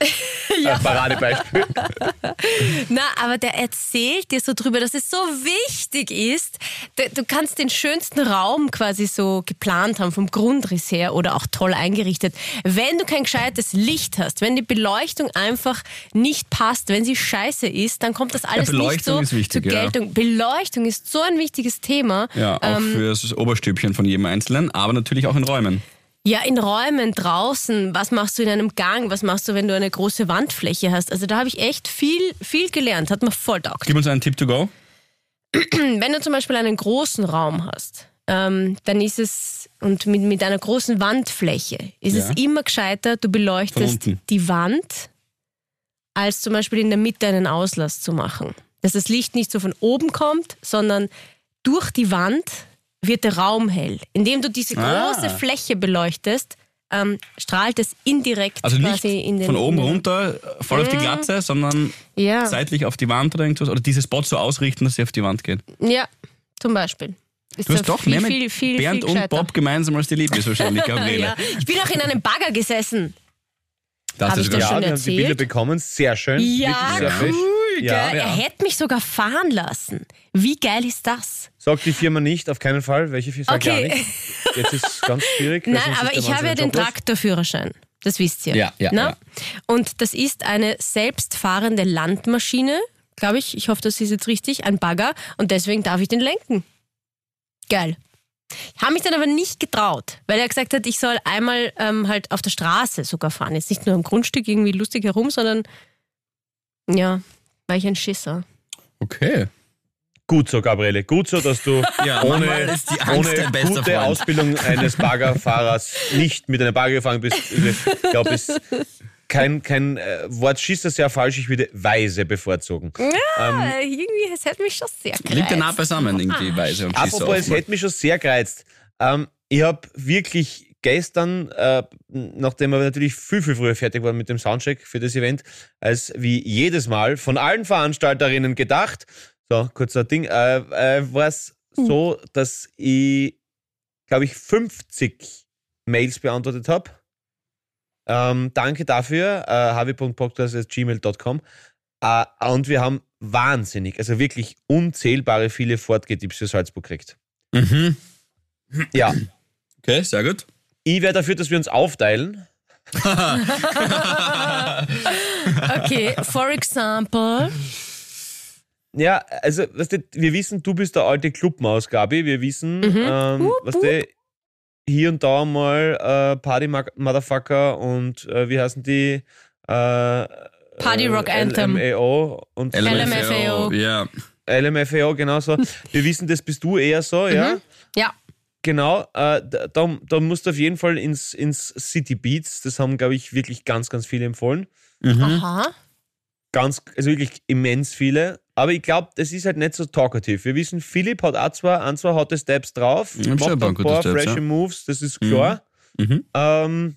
D: Ein Paradebeispiel.
B: Na, aber der erzählt dir so drüber, dass es so wichtig ist. Du, kannst den schönsten Raum quasi so geplant haben, vom Grundriss her oder auch toll eingerichtet. Wenn du kein gescheites Licht hast, wenn die Beleuchtung einfach nicht passt, wenn sie scheiße ist, dann kommt das alles nicht
C: Beleuchtung
B: so
C: wichtig,
B: zur
C: ja.
B: Geltung. Beleuchtung ist so ein wichtiges Thema.
C: Ja, auch
B: Ähm,
C: fürs Oberstübchen von jedem Einzelnen, aber natürlich auch in Räumen.
B: Ja, in Räumen draußen. Was machst du in einem Gang? Was machst du, wenn du eine große Wandfläche hast? Also da habe ich echt viel, viel gelernt. Hat mir voll taugt.
C: Gib uns einen Tipp to go.
B: Wenn du zum Beispiel einen großen Raum hast, ähm, dann ist es, und mit, mit einer großen Wandfläche, ist
C: Ja.
B: es immer gescheiter, du beleuchtest die Wand, als zum Beispiel in der Mitte einen Auslass zu machen. Dass das Licht nicht so von oben kommt, sondern durch die Wand wird der Raum hell. Indem du diese
C: Ah.
B: große Fläche beleuchtest, ähm, strahlt es indirekt
C: Also nicht
B: quasi in den
C: von oben runter, voll auf die Glatze, sondern
B: Ja,
C: seitlich auf die Wand oder irgendwas. Oder diese Spots so ausrichten, dass sie auf die Wand geht.
B: ja, zum Beispiel. Ist
C: Du hast doch
B: viel,
C: mehr mit
B: viel, viel,
C: Bernd
B: viel
C: und. Bob gemeinsam als die Liebe ist wahrscheinlich, Gabriele.
B: Ja, ich bin auch in einem Bagger gesessen.
C: Das
B: Hab
C: ist
B: ich das
D: Ja,
B: schon
D: wir haben die
B: erzählt?
D: Bilder bekommen, sehr schön.
B: Ja,
D: Wirklich
B: gell?
D: Ja,
B: Er hätte mich sogar fahren lassen. Wie geil ist das?
D: Sagt die Firma nicht, auf keinen Fall. Welche Firma?
B: Okay.
D: ja nicht. Jetzt ist es ganz schwierig.
B: Nein, aber ich habe ja den
D: joblos.
B: Traktorführerschein. Das wisst ihr.
C: Ja, ja, ja.
B: Und das ist eine selbstfahrende Landmaschine, glaube ich. Ich hoffe, das ist jetzt richtig. Ein Bagger. Und deswegen darf ich den lenken. Geil. Ich habe mich dann aber nicht getraut, weil er gesagt hat, ich soll einmal ähm, halt auf der Straße sogar fahren. Jetzt nicht nur am Grundstück irgendwie lustig herum, sondern ja, war ich ein Schisser.
C: Okay.
D: Gut so, Gabriele. Gut so, dass du
C: Ja,
D: ohne, ohne gute
C: Freund.
D: Ausbildung eines Baggerfahrers nicht mit einem Bagger gefahren bist. Ich glaube, es ist kein, kein äh, Wort schießt das sehr falsch. Ich würde weise bevorzugen.
B: Ja, irgendwie, es hätte mich schon sehr gereizt.
C: Liegt ja nah beisammen, irgendwie Weise und.
D: Apropos, es hätte mich schon sehr gereizt. Ähm, ich habe wirklich gestern, äh, nachdem wir natürlich viel, viel früher fertig waren mit dem Soundcheck für das Event, als wie jedes Mal von allen Veranstalterinnen gedacht, so, kurzer Ding, äh, äh, war es so, dass ich, glaube ich, 50 Mails beantwortet habe. Ähm, danke dafür, äh, havi.podcast.gmail.com. Äh, und wir haben wahnsinnig, also wirklich unzählbare viele Fortgetipps für Salzburg gekriegt.
C: Mhm.
D: Ja,
C: Okay, sehr gut.
D: Ich wäre dafür, dass wir uns aufteilen.
B: Okay, for example.
D: Ja, also, weißt du, wir wissen, du bist der alte Clubmaus, Gabi. Wir wissen,
B: Mhm.
D: ähm,
B: Wup,
D: was du, hier und da mal äh, Party Motherfucker und äh, wie heißen die? Äh,
B: Party Rock Anthem.
D: LMAO und
B: LMFAO.
C: Ja.
D: LMFAO, genau so. Wir wissen, das bist du eher so, ja?
B: Ja,
D: Genau, äh, da, da, musst du auf jeden Fall ins, ins City Beats. Das haben, glaube ich, wirklich ganz, ganz viele empfohlen.
C: Mhm.
B: aha.
D: Ganz, also wirklich immens viele. Aber ich glaube, das ist halt nicht so talkative. Wir wissen, Philipp hat auch zwar ein, zwei harte Steps drauf,
C: Ja, schon
D: macht
C: ein paar
D: paar
C: Steps,
D: frische
C: ja.
D: Moves, das ist klar.
C: Mhm.
D: Ähm,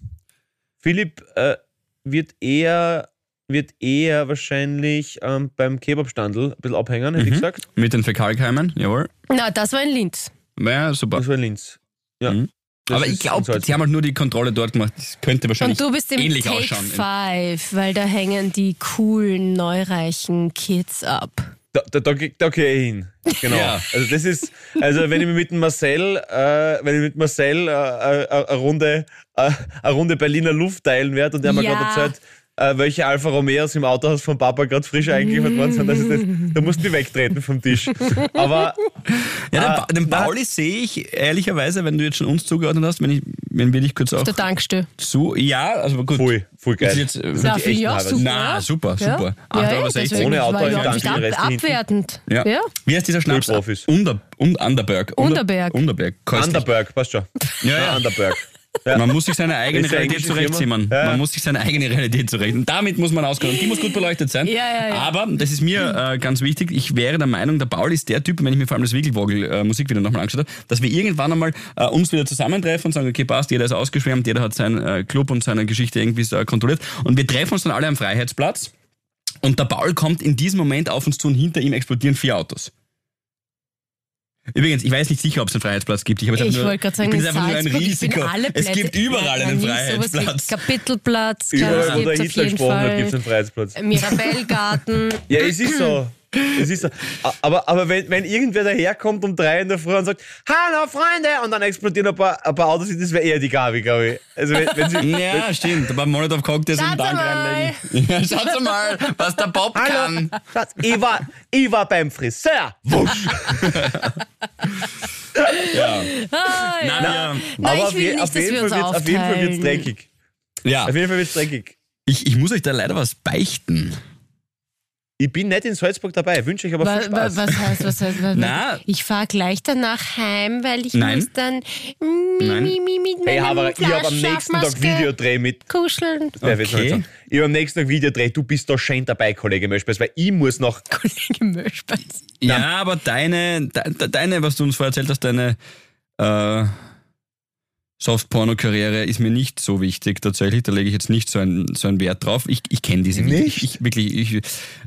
D: Philipp äh, wird eher wird eher wahrscheinlich ähm, beim Kebabstandel ein bisschen abhängen, hätte ich
C: Mhm.
D: gesagt.
C: Mit den Fäkalkeimen, jawohl.
B: Na, das war in Linz.
C: Ja, super.
D: Das war Linz. Ja.
C: Mhm.
D: Das
C: Aber ich glaube, die haben halt nur die Kontrolle dort gemacht. Das könnte wahrscheinlich
B: Und du bist im
C: ähnlich
B: Take
C: ausschauen.
B: 5, weil da hängen die coolen, neureichen Kids ab.
D: Da, da, da, geh- da gehe ich hin. Genau.
C: Ja.
D: Also das ist, also wenn ich mir mit Marcel, äh, wenn ich mit Marcel äh, äh, äh, eine Runde, äh, eine Runde Berliner Luft teilen werde und der mir
B: Ja.
D: gerade erzählt, äh, welche Alfa Romeos im Autohaus von Papa gerade frisch eingeliefert worden sind, das ist das, da musst du wegtreten vom Tisch. Aber
C: Ja, den, den
D: na-
C: Pauli sehe ich ehrlicherweise, wenn du jetzt schon uns zugeordnet hast, wenn, ich, wenn wir dich kurz auch
B: Der Tankstelle.
C: zu. Ja, also gut.
D: voll, voll geil.
C: ist jetzt, äh,
B: Ja,
D: die Harvards.
B: super.
C: Na, super,
B: Ja.
C: super.
B: Ja,
C: 8,60
B: ja,
C: Euro.
B: deswegen
D: Ohne Auto
B: nicht
D: die
B: ab, abwertend.
C: Ja.
B: ja.
C: Wie heißt dieser Schnaps?
D: Profis.
C: Under, und Underberg. Underberg. Köstlich.
D: Underberg, passt schon.
C: Ja, ja.
D: Underberg.
C: Man muss sich seine eigene Realität
D: englische
C: zurechtziehen. Man.
D: Firma? Ja.
C: man muss sich seine eigene Realität zurechtziehen. Damit muss man auskommen. Und die muss gut beleuchtet sein.
B: Ja, ja, ja.
C: Aber, das ist mir äh, ganz wichtig, ich wäre der Meinung, der Paul ist der Typ, wenn ich mir vor allem das Wiggelwogel äh, Musikvideo nochmal angeschaut habe, dass wir irgendwann einmal äh, uns wieder zusammentreffen und sagen, okay, passt, jeder ist ausgeschwärmt, jeder hat seinen äh, Club und seine Geschichte irgendwie äh, kontrolliert. Und wir treffen uns dann alle am Freiheitsplatz. Und der Paul kommt in diesem Moment auf uns zu und hinter ihm explodieren vier Autos. Übrigens, ich weiß nicht sicher, ob es einen Freiheitsplatz gibt. Ich,
B: Ich
C: einfach nur-
B: wollte gerade sagen,
C: ich bin einfach nur ein
B: Salzburg, ich
C: Risiko.
B: bin alle
C: es gibt überall
B: Ja,
C: einen Freiheitsplatz.
B: Kapitelplatz,
D: Überall, wo der Hitler gesprochen hat, gibt es einen Freiheitsplatz.
B: Mirabellgarten.
D: Ja, es ist so. Es ist so. Aber, aber wenn, wenn irgendwer daherkommt um drei in der Früh und sagt, Hallo Freunde, und dann explodieren ein paar, ein paar Autos, das wäre eher die Gabi, glaube ich. Also wenn, wenn sie,
C: Ja, stimmt. Beim Molotov Cocktails und Dank
B: mal.
C: reinlegen. Ja, schaut mal, was der Bob
D: Hallo,
C: kann.
D: Schatz, ich war, ich war beim Friseur. Wusch.
C: Ja.
B: Ah, ja.
C: Na, wir,
B: Nein,
D: aber
B: ich will
D: je-
B: nicht,
D: auf
B: dass
D: jeden
B: wir uns
D: Fall wird's- auf jeden Fall wird es dreckig.
C: ja.
D: Auf jeden Fall wird es dreckig.
C: Ich, ich muss euch da leider was beichten.
D: Ich bin nicht in Salzburg dabei, wünsche euch aber viel Spaß.
B: Was heißt, was heißt, was
C: Na.
B: Ich fahre gleich danach heim, weil ich
C: Nein.
B: muss dann mi,
C: Nein.
B: mi, mi, mit
D: Hey,
B: meinem
D: aber ich habe am nächsten Tag Videodreh mit.
B: kuscheln.
C: Okay.
D: Ich habe am nächsten Tag Videodreh. Du bist da schön dabei, Kollege Möschbeis, weil ich muss noch.
B: Kollege Möschbeis.
C: Ja, aber deine, de, de- deine, was du uns vorher erzählt hast, deine äh, Soft-Porno-Karriere ist mir nicht so wichtig tatsächlich. Da lege ich jetzt nicht so einen, so einen Wert drauf. Ich, ich kenne diese
D: Nicht?
C: Ich, ich, wirklich, ich,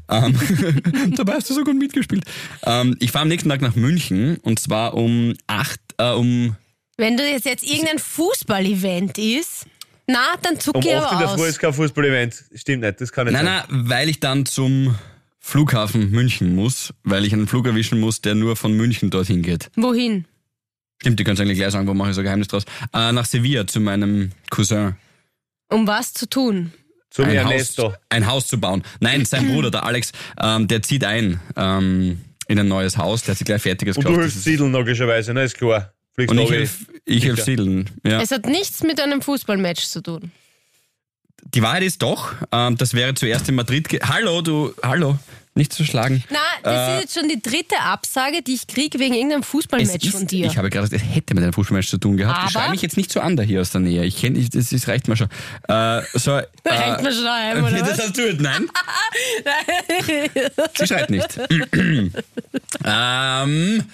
C: ähm, dabei hast du so gut mitgespielt. Ähm, ich fahre am nächsten Tag nach München und zwar um acht, äh, um
B: Wenn du jetzt, jetzt irgendein Fußball-Event ist, na, dann zuck
D: Um
B: ich
D: 8 in
B: aber
D: der Früh
B: aus.
D: ist kein Fußball-Event. Stimmt nicht, das kann nicht
C: Nein,
D: sein.
C: nein, weil ich dann zum Flughafen München muss, weil ich einen Flug erwischen muss, der nur von München dorthin geht.
B: Wohin?
C: Stimmt, kannst du eigentlich gleich sagen, wo mache ich so ein Geheimnis draus. Äh, nach Sevilla zu meinem Cousin.
B: Um was zu tun?
D: Zum
C: ein, Haus,
D: Ernesto.
C: ein Haus zu bauen. Nein, sein Bruder, der Alex, ähm, der zieht ein ähm, in ein neues Haus, der hat sich gleich fertiges
D: Und du hilfst siedeln logischerweise, ne? Ist klar. Fliegst
C: Und ich helfe ich helf siedeln. Ja.
B: Es hat nichts mit einem Fußballmatch zu tun.
C: Die Wahrheit ist doch, ähm, das wäre zuerst in Madrid. ge- Hallo, du, hallo, nicht zu schlagen.
B: Na, das ist jetzt schon die dritte Absage, die ich kriege wegen irgendeinem Fußballmatch
C: ist,
B: von dir.
C: Ich habe gerade gesagt, es hätte mit einem Fußballmatch zu tun gehabt. ich
B: Aber-
C: schreibe mich jetzt nicht so an da hier aus der Nähe. Ich kenne, das, das reicht mir schon. Äh, so, äh,
B: Reicht mir schon daheim, oder
C: das hast du jetzt, nein? Sie schreit nicht. ähm,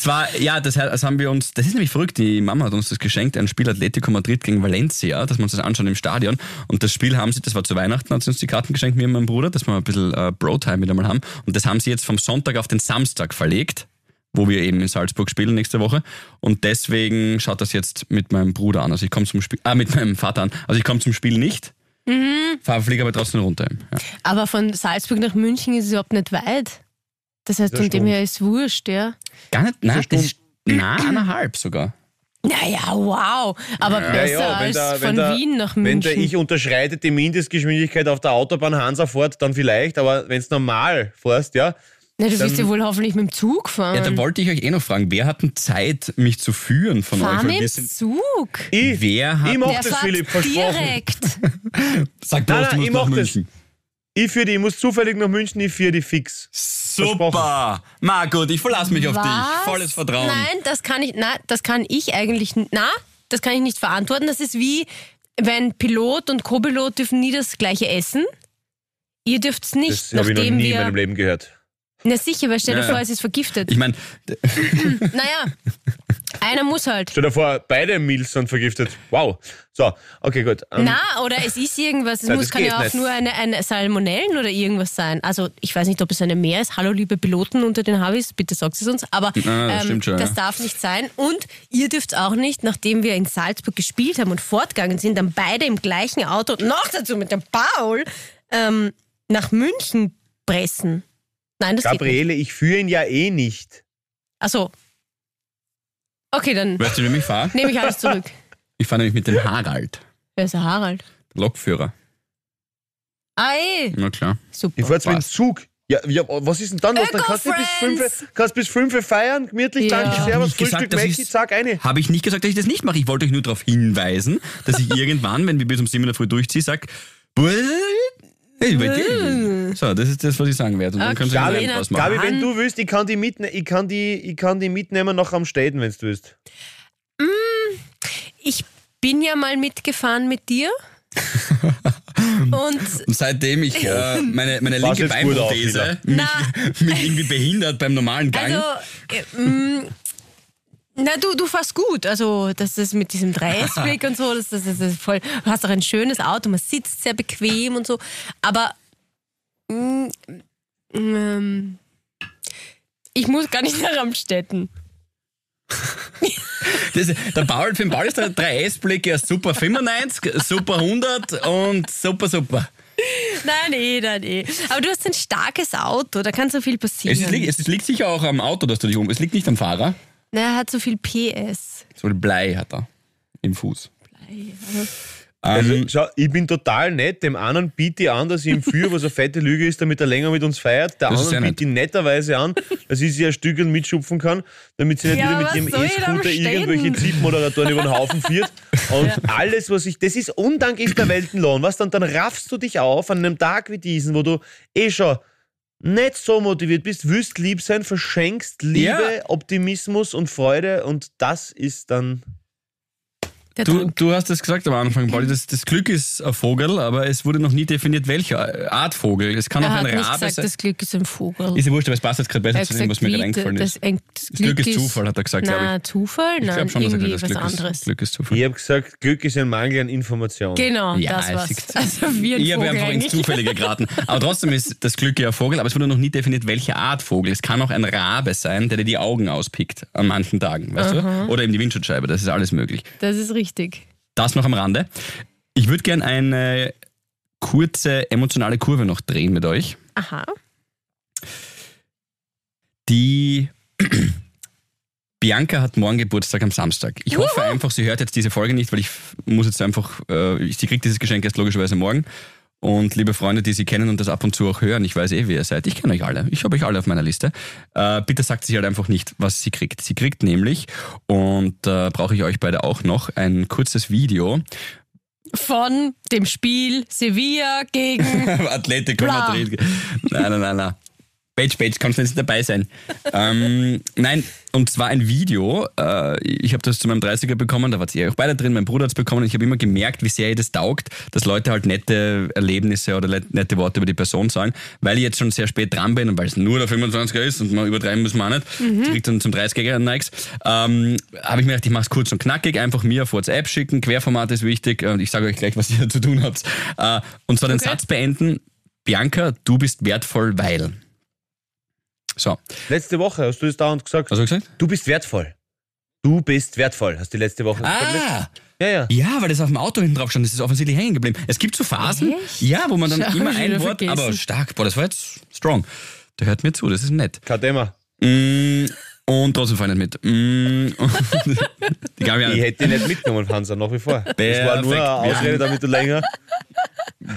C: zwar, ja, das, das haben wir uns, das ist nämlich verrückt, die Mama hat uns das geschenkt, ein Spiel Atletico Madrid gegen Valencia, dass wir uns das anschauen im Stadion. Und das Spiel haben sie, das war zu Weihnachten, hat sie uns die Karten geschenkt, mir und meinem Bruder, dass wir ein bisschen äh, Bro-Time wieder mal haben. Und das haben sie jetzt vom Sonntag auf den Samstag verlegt wo wir eben in Salzburg spielen nächste Woche. Und deswegen schaut das jetzt mit meinem Bruder an. Also ich komme zum Spiel, ah, mit meinem Vater an. Also ich komme zum Spiel nicht,
B: Mhm.
C: fliege aber trotzdem runter. Ja.
B: Aber von Salzburg nach München ist es überhaupt nicht weit. Das heißt, von dem her ist wurscht, ja.
C: Gar nicht, nein, das ist nah eineinhalb sogar.
B: Naja, wow. Aber
D: Ja,
B: besser
D: ja, wenn
B: als
D: der,
B: von
D: wenn der,
B: Wien nach
D: Wenn
B: München.
D: der Ich unterschreite die Mindestgeschwindigkeit auf der Autobahn Hansafort, dann vielleicht, aber wenn es normal fährst, ja.
B: Na, du
D: dann-
B: wirst ja wohl hoffentlich mit dem Zug fahren.
C: Ja, da wollte ich euch eh noch fragen, wer hat denn Zeit, mich zu führen von euch?
B: Fahr
C: Weil
B: mit
C: wir
B: dem
C: sind,
B: Zug.
D: Ich,
C: wer hat,
D: ich mach das,
B: fährt
D: Philipp, versprochen.
B: direkt.
C: sag bloß,
D: Nein,
C: du
D: nein,
C: musst
D: ich
C: nach
D: mach das. Ich für die, ich muss zufällig nach München, ich für die fix.
C: Super! Ma gut, ich verlasse mich auf dich.
B: Was?
C: Volles Vertrauen.
B: Nein, das kann ich, na, das kann ich eigentlich, na, das kann ich nicht verantworten. Das ist wie, wenn Pilot und Co-Pilot dürfen nie das gleiche essen. Ihr dürft es nicht,
D: Das habe ich noch
B: nachdem
D: nie in
B: wir.
D: meinem Leben gehört.
B: Na sicher, weil stell dir
C: Ja,
B: vor, es ist vergiftet.
C: Ich meine,
B: naja, einer muss halt.
D: Stell dir vor, beide Meals sind vergiftet. Wow. So, okay, gut. Ähm,
B: Na, oder es ist irgendwas, es
D: Nein,
B: muss,
D: das
B: kann ja auch
D: nicht.
B: nur eine, eine Salmonellen oder irgendwas sein. Also ich weiß nicht, ob es eine mehr ist. Hallo liebe Piloten unter den Habis, bitte sagt es uns. Aber ähm,
C: Ah, das stimmt schon,
B: das
C: ja.
B: darf nicht sein. Und ihr dürft auch nicht, nachdem wir in Salzburg gespielt haben und fortgegangen sind, dann beide im gleichen Auto, noch dazu mit dem Paul, ähm, nach München pressen. Nein, das geht nicht.
D: Gabriele, ich führe ihn ja eh nicht.
B: Achso. Okay, dann
C: weißt du, wie ich fahre?
B: nehme ich alles zurück.
C: Ich fahre nämlich mit dem Harald,
B: Wer ist der Harald?
C: Lokführer.
B: Ah, eh.
C: Na klar.
B: Super.
D: Ich fahr jetzt mit dem. Zug. Ja, ja, was ist denn dann los? Dann kannst du bis
B: Öko-Friends!
D: fünf, kannst bis fünf feiern, gemütlich,
B: Ja.
D: danke, servus,
C: nicht gesagt,
D: Frühstück,
C: das
D: Mäcki, zack, eine.
C: Habe ich nicht gesagt, dass ich das nicht mache. Ich wollte euch nur darauf hinweisen, dass ich irgendwann, wenn wir bis um 7 in der Früh durchziehen, sage, so, das ist das, was ich sagen werde. Und dann
B: Okay.
C: können Sie
B: Gabi,
C: draus machen.
D: Gabi, wenn du willst, ich kann die, mitne ich kann die, ich kann die mitnehmen nach am Städten, wenn du willst.
B: Ich bin ja mal mitgefahren mit dir. Und
C: Und seitdem ich äh, meine, meine linke Beinprothese mich, mich irgendwie behindert beim normalen Gang.
B: also, äh, mm, na du, du fährst gut. Also das ist mit diesem Dreiecksblick und so, das, das, das ist voll. Du hast auch ein schönes Auto, man sitzt sehr bequem und so. Aber mm, ähm, ich muss gar nicht nach Amstetten.
C: Das, der Paul, für den Paul ist der 3S-Blick ja super 95, super 100 und super, super.
B: Nein, eh, nein, eh. Aber du hast ein starkes Auto, da kann so viel passieren.
C: Es, ist, li- es liegt sicher auch am Auto, dass du dich um. Es liegt nicht am Fahrer.
B: Na, er hat so viel PS.
C: So ein Blei hat er im Fuß.
D: Also,
C: Ähm,
D: schau, ich bin total nett. Dem einen biete ich an, dass ich ihm führe, was eine fette Lüge ist, damit er länger mit uns feiert. Der
C: ist
D: anderen biete ich netterweise an, dass ich sie ein Stück mitschupfen kann, damit sie nicht
B: Ja,
D: wieder mit ihrem E-Scooter irgendwelche Jeep-Moderatoren über den Haufen führt. Und alles, was ich. Das ist undankbarster Weltenlohn. Was dann, dann raffst du dich auf an einem Tag wie diesen, wo du eh schon nicht so motiviert bist, willst lieb sein, verschenkst Liebe,
C: Ja.
D: Optimismus und Freude und das ist dann.
C: Du, du hast es gesagt am Anfang, Pauli, das, das Glück ist ein Vogel, aber es wurde noch nie definiert, welcher Art Vogel. Es kann
B: Er
C: auch ein
B: nicht
C: Rabe
B: gesagt,
C: sein.
B: das Glück ist ein Vogel.
C: Ist ja wurscht, aber es passt jetzt gerade
B: Er
C: besser zu dem, was mir gerade eingefallen
B: das,
C: ist.
B: ein-
C: Das Glück ist Zufall, hat er gesagt, glaube
B: Na, Zufall?
C: ich. Ich
B: Nein,
C: glaube schon, dass er gesagt hat, das Glück
B: anderes.
C: ist, Glück ist Zufall.
D: Ich habe gesagt, Glück ist ein Mangel an Information.
B: Genau,
C: Ja,
B: das war's. Also wie ein
C: Ich habe einfach ins. Zufällige geraten. Aber trotzdem ist das Glück ja ein Vogel, aber es wurde noch nie definiert, welche Art Vogel. Es kann auch ein Rabe sein, der dir die Augen auspickt an manchen Tagen, weißt du? Oder eben die Windschutzscheibe, das ist alles möglich.
B: Das ist richtig.
C: Das noch am Rande. Ich würde gerne eine kurze emotionale Kurve noch drehen mit euch.
B: Aha.
C: Die Bianca hat morgen Geburtstag am Samstag. Ich hoffe einfach, sie hört jetzt diese Folge nicht, weil ich muss jetzt einfach, äh, sie kriegt dieses Geschenk erst logischerweise morgen. Und liebe Freunde, die sie kennen und das ab und zu auch hören, ich weiß eh, wer ihr seid. Ich kenne euch alle. Ich habe euch alle auf meiner Liste. Äh, bitte sagt sie halt einfach nicht, was sie kriegt. Sie kriegt nämlich, und äh, brauche ich euch beide auch noch, ein kurzes Video.
B: Von dem Spiel Sevilla gegen.
C: Atletico. Madrid. Nein, nein, nein, nein. Page, Page, kannst du nicht dabei sein. ähm, nein, und zwar ein Video. Äh, ich habe das zu meinem 30er bekommen, da wart ihr auch beide drin, mein Bruder hat es bekommen. und Ich habe immer gemerkt, wie sehr ihr das taugt, dass Leute halt nette Erlebnisse oder nette Worte über die Person sagen. Weil ich jetzt schon sehr spät dran bin und weil es nur der 25er ist und mal übertreiben müssen wir auch nicht, mhm. kriegt dann zum 30er Nikes, ähm, habe ich mir gedacht, ich mache es kurz und knackig, einfach mir auf WhatsApp schicken, Querformat ist wichtig und ich sage euch gleich, was ihr zu tun habt. Äh, und zwar den
B: Okay.
C: Satz beenden, Bianca, du bist wertvoll, weil. So,
D: Letzte Woche hast du das dauernd gesagt.
C: was hast du gesagt?
D: Du bist wertvoll. Du bist wertvoll, hast du die letzte Woche gesagt.
C: Ah,
D: Ja, ja.
C: ja, weil das auf dem Auto hinten drauf stand, das ist offensichtlich hängen geblieben. Es gibt so Phasen,
B: Echt?
C: ja, wo man dann
B: Schau,
C: immer ein Wort,
B: vergessen.
C: aber stark, boah, das war jetzt strong. Der hört mir zu, das ist nett.
D: Kein Thema.
C: Mm, und trotzdem fahre ich nicht mit. Mm, die
D: Ich
C: nicht.
D: hätte dich nicht mitgenommen, Hansa, nach wie vor. Das war nur
C: Perfekt.
D: eine Ausrede, damit du länger.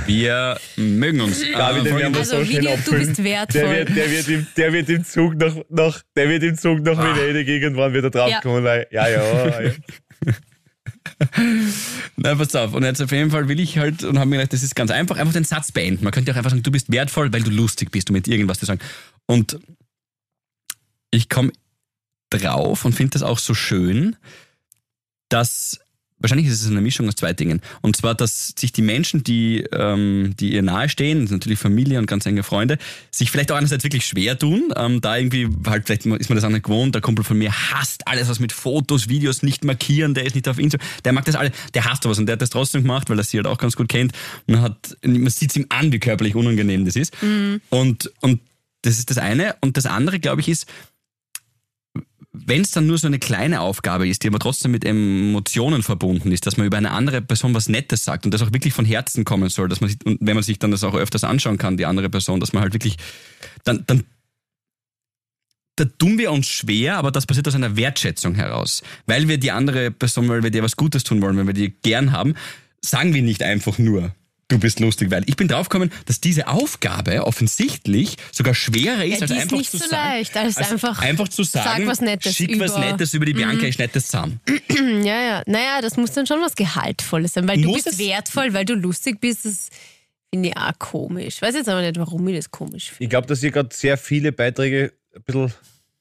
C: Wir mögen uns.
D: Gabi,
C: Ähm,
D: wir
B: Also,
D: so
B: Video, du bist
D: Der
B: wertvoll.
D: wird, der, wird im, der wird im Zug nach, nach der wird im Zug nach
C: Ah.
D: Venedig irgendwann wieder draufkommen. weil- Ja, ja, ja.
C: Na, pass auf. Und jetzt auf jeden Fall will ich halt und habe mir gedacht, das ist ganz einfach, einfach den Satz beenden. Man könnte auch einfach sagen, du bist wertvoll, weil du lustig bist, um mit irgendwas zu sagen. Und ich komme drauf und finde das auch so schön, dass wahrscheinlich ist es eine Mischung aus zwei Dingen. Und zwar, dass sich die Menschen, die, ähm, die ihr nahestehen, natürlich Familie und ganz enge Freunde, sich vielleicht auch einerseits wirklich schwer tun. Ähm, da irgendwie, halt vielleicht ist man das auch nicht gewohnt, der Kumpel von mir hasst alles, was mit Fotos, Videos nicht markieren, der ist nicht auf Instagram, der mag das alle, der hasst sowas und der hat das trotzdem gemacht, weil er sie halt auch ganz gut kennt. Hat, man sieht es ihm an, wie körperlich unangenehm das ist. Und, und das ist das eine. Und das andere, glaube ich, ist, wenn es dann nur so eine kleine Aufgabe ist, die aber trotzdem mit Emotionen verbunden ist, dass man über eine andere Person was Nettes sagt und das auch wirklich von Herzen kommen soll, dass man sich, und wenn man sich dann das auch öfters anschauen kann, die andere Person, dass man halt wirklich, dann, dann da tun wir uns schwer, aber das passiert aus einer Wertschätzung heraus. Weil wir die andere Person, weil wir dir was Gutes tun wollen, weil wir die gern haben, sagen wir nicht einfach nur, du bist lustig, weil ich bin draufgekommen, dass diese Aufgabe offensichtlich sogar schwerer ist,
B: Ja,
C: als
B: ist
C: einfach
B: nicht
C: zu
B: so
C: sagen.
B: leicht, als einfach,
C: einfach zu
B: sag
C: sagen,
B: was Nettes
C: schick was
B: über- Mhm.
C: Nettes über die Bianca, ich nettes zusammen.
B: Ja, ja. Naja, das muss dann schon was Gehaltvolles sein, weil du
C: Muss
B: bist wertvoll, weil du lustig bist. Das finde ich auch komisch. Weiß jetzt aber nicht, warum ich das komisch finde.
D: Ich glaube, dass ihr gerade sehr viele Beiträge ein bisschen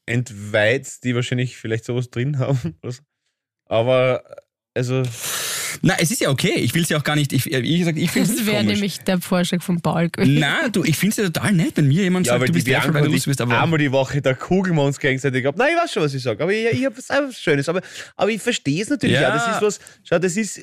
D: entweiht, die wahrscheinlich vielleicht sowas drin haben. Aber, also,
C: Na, es ist ja okay. Ich will es ja auch gar nicht. Ich, ich gesagt, ich finde
B: Das
C: es
B: wäre nämlich der Vorschlag von Paul gewesen.
C: Na, du, ich finde es ja total nett, wenn mir jemand
D: Ja,
C: sagt, du
D: die
C: bist
D: und
C: lustig
D: ich,
C: bist. Aber
D: einmal die Woche, da kugeln wir uns gegenseitig ab. Nein, ich weiß schon, was ich sage, aber ich, ich habe was Schönes. Aber, aber ich verstehe es natürlich
C: Ja.
D: auch. Das ist was, schau, das ist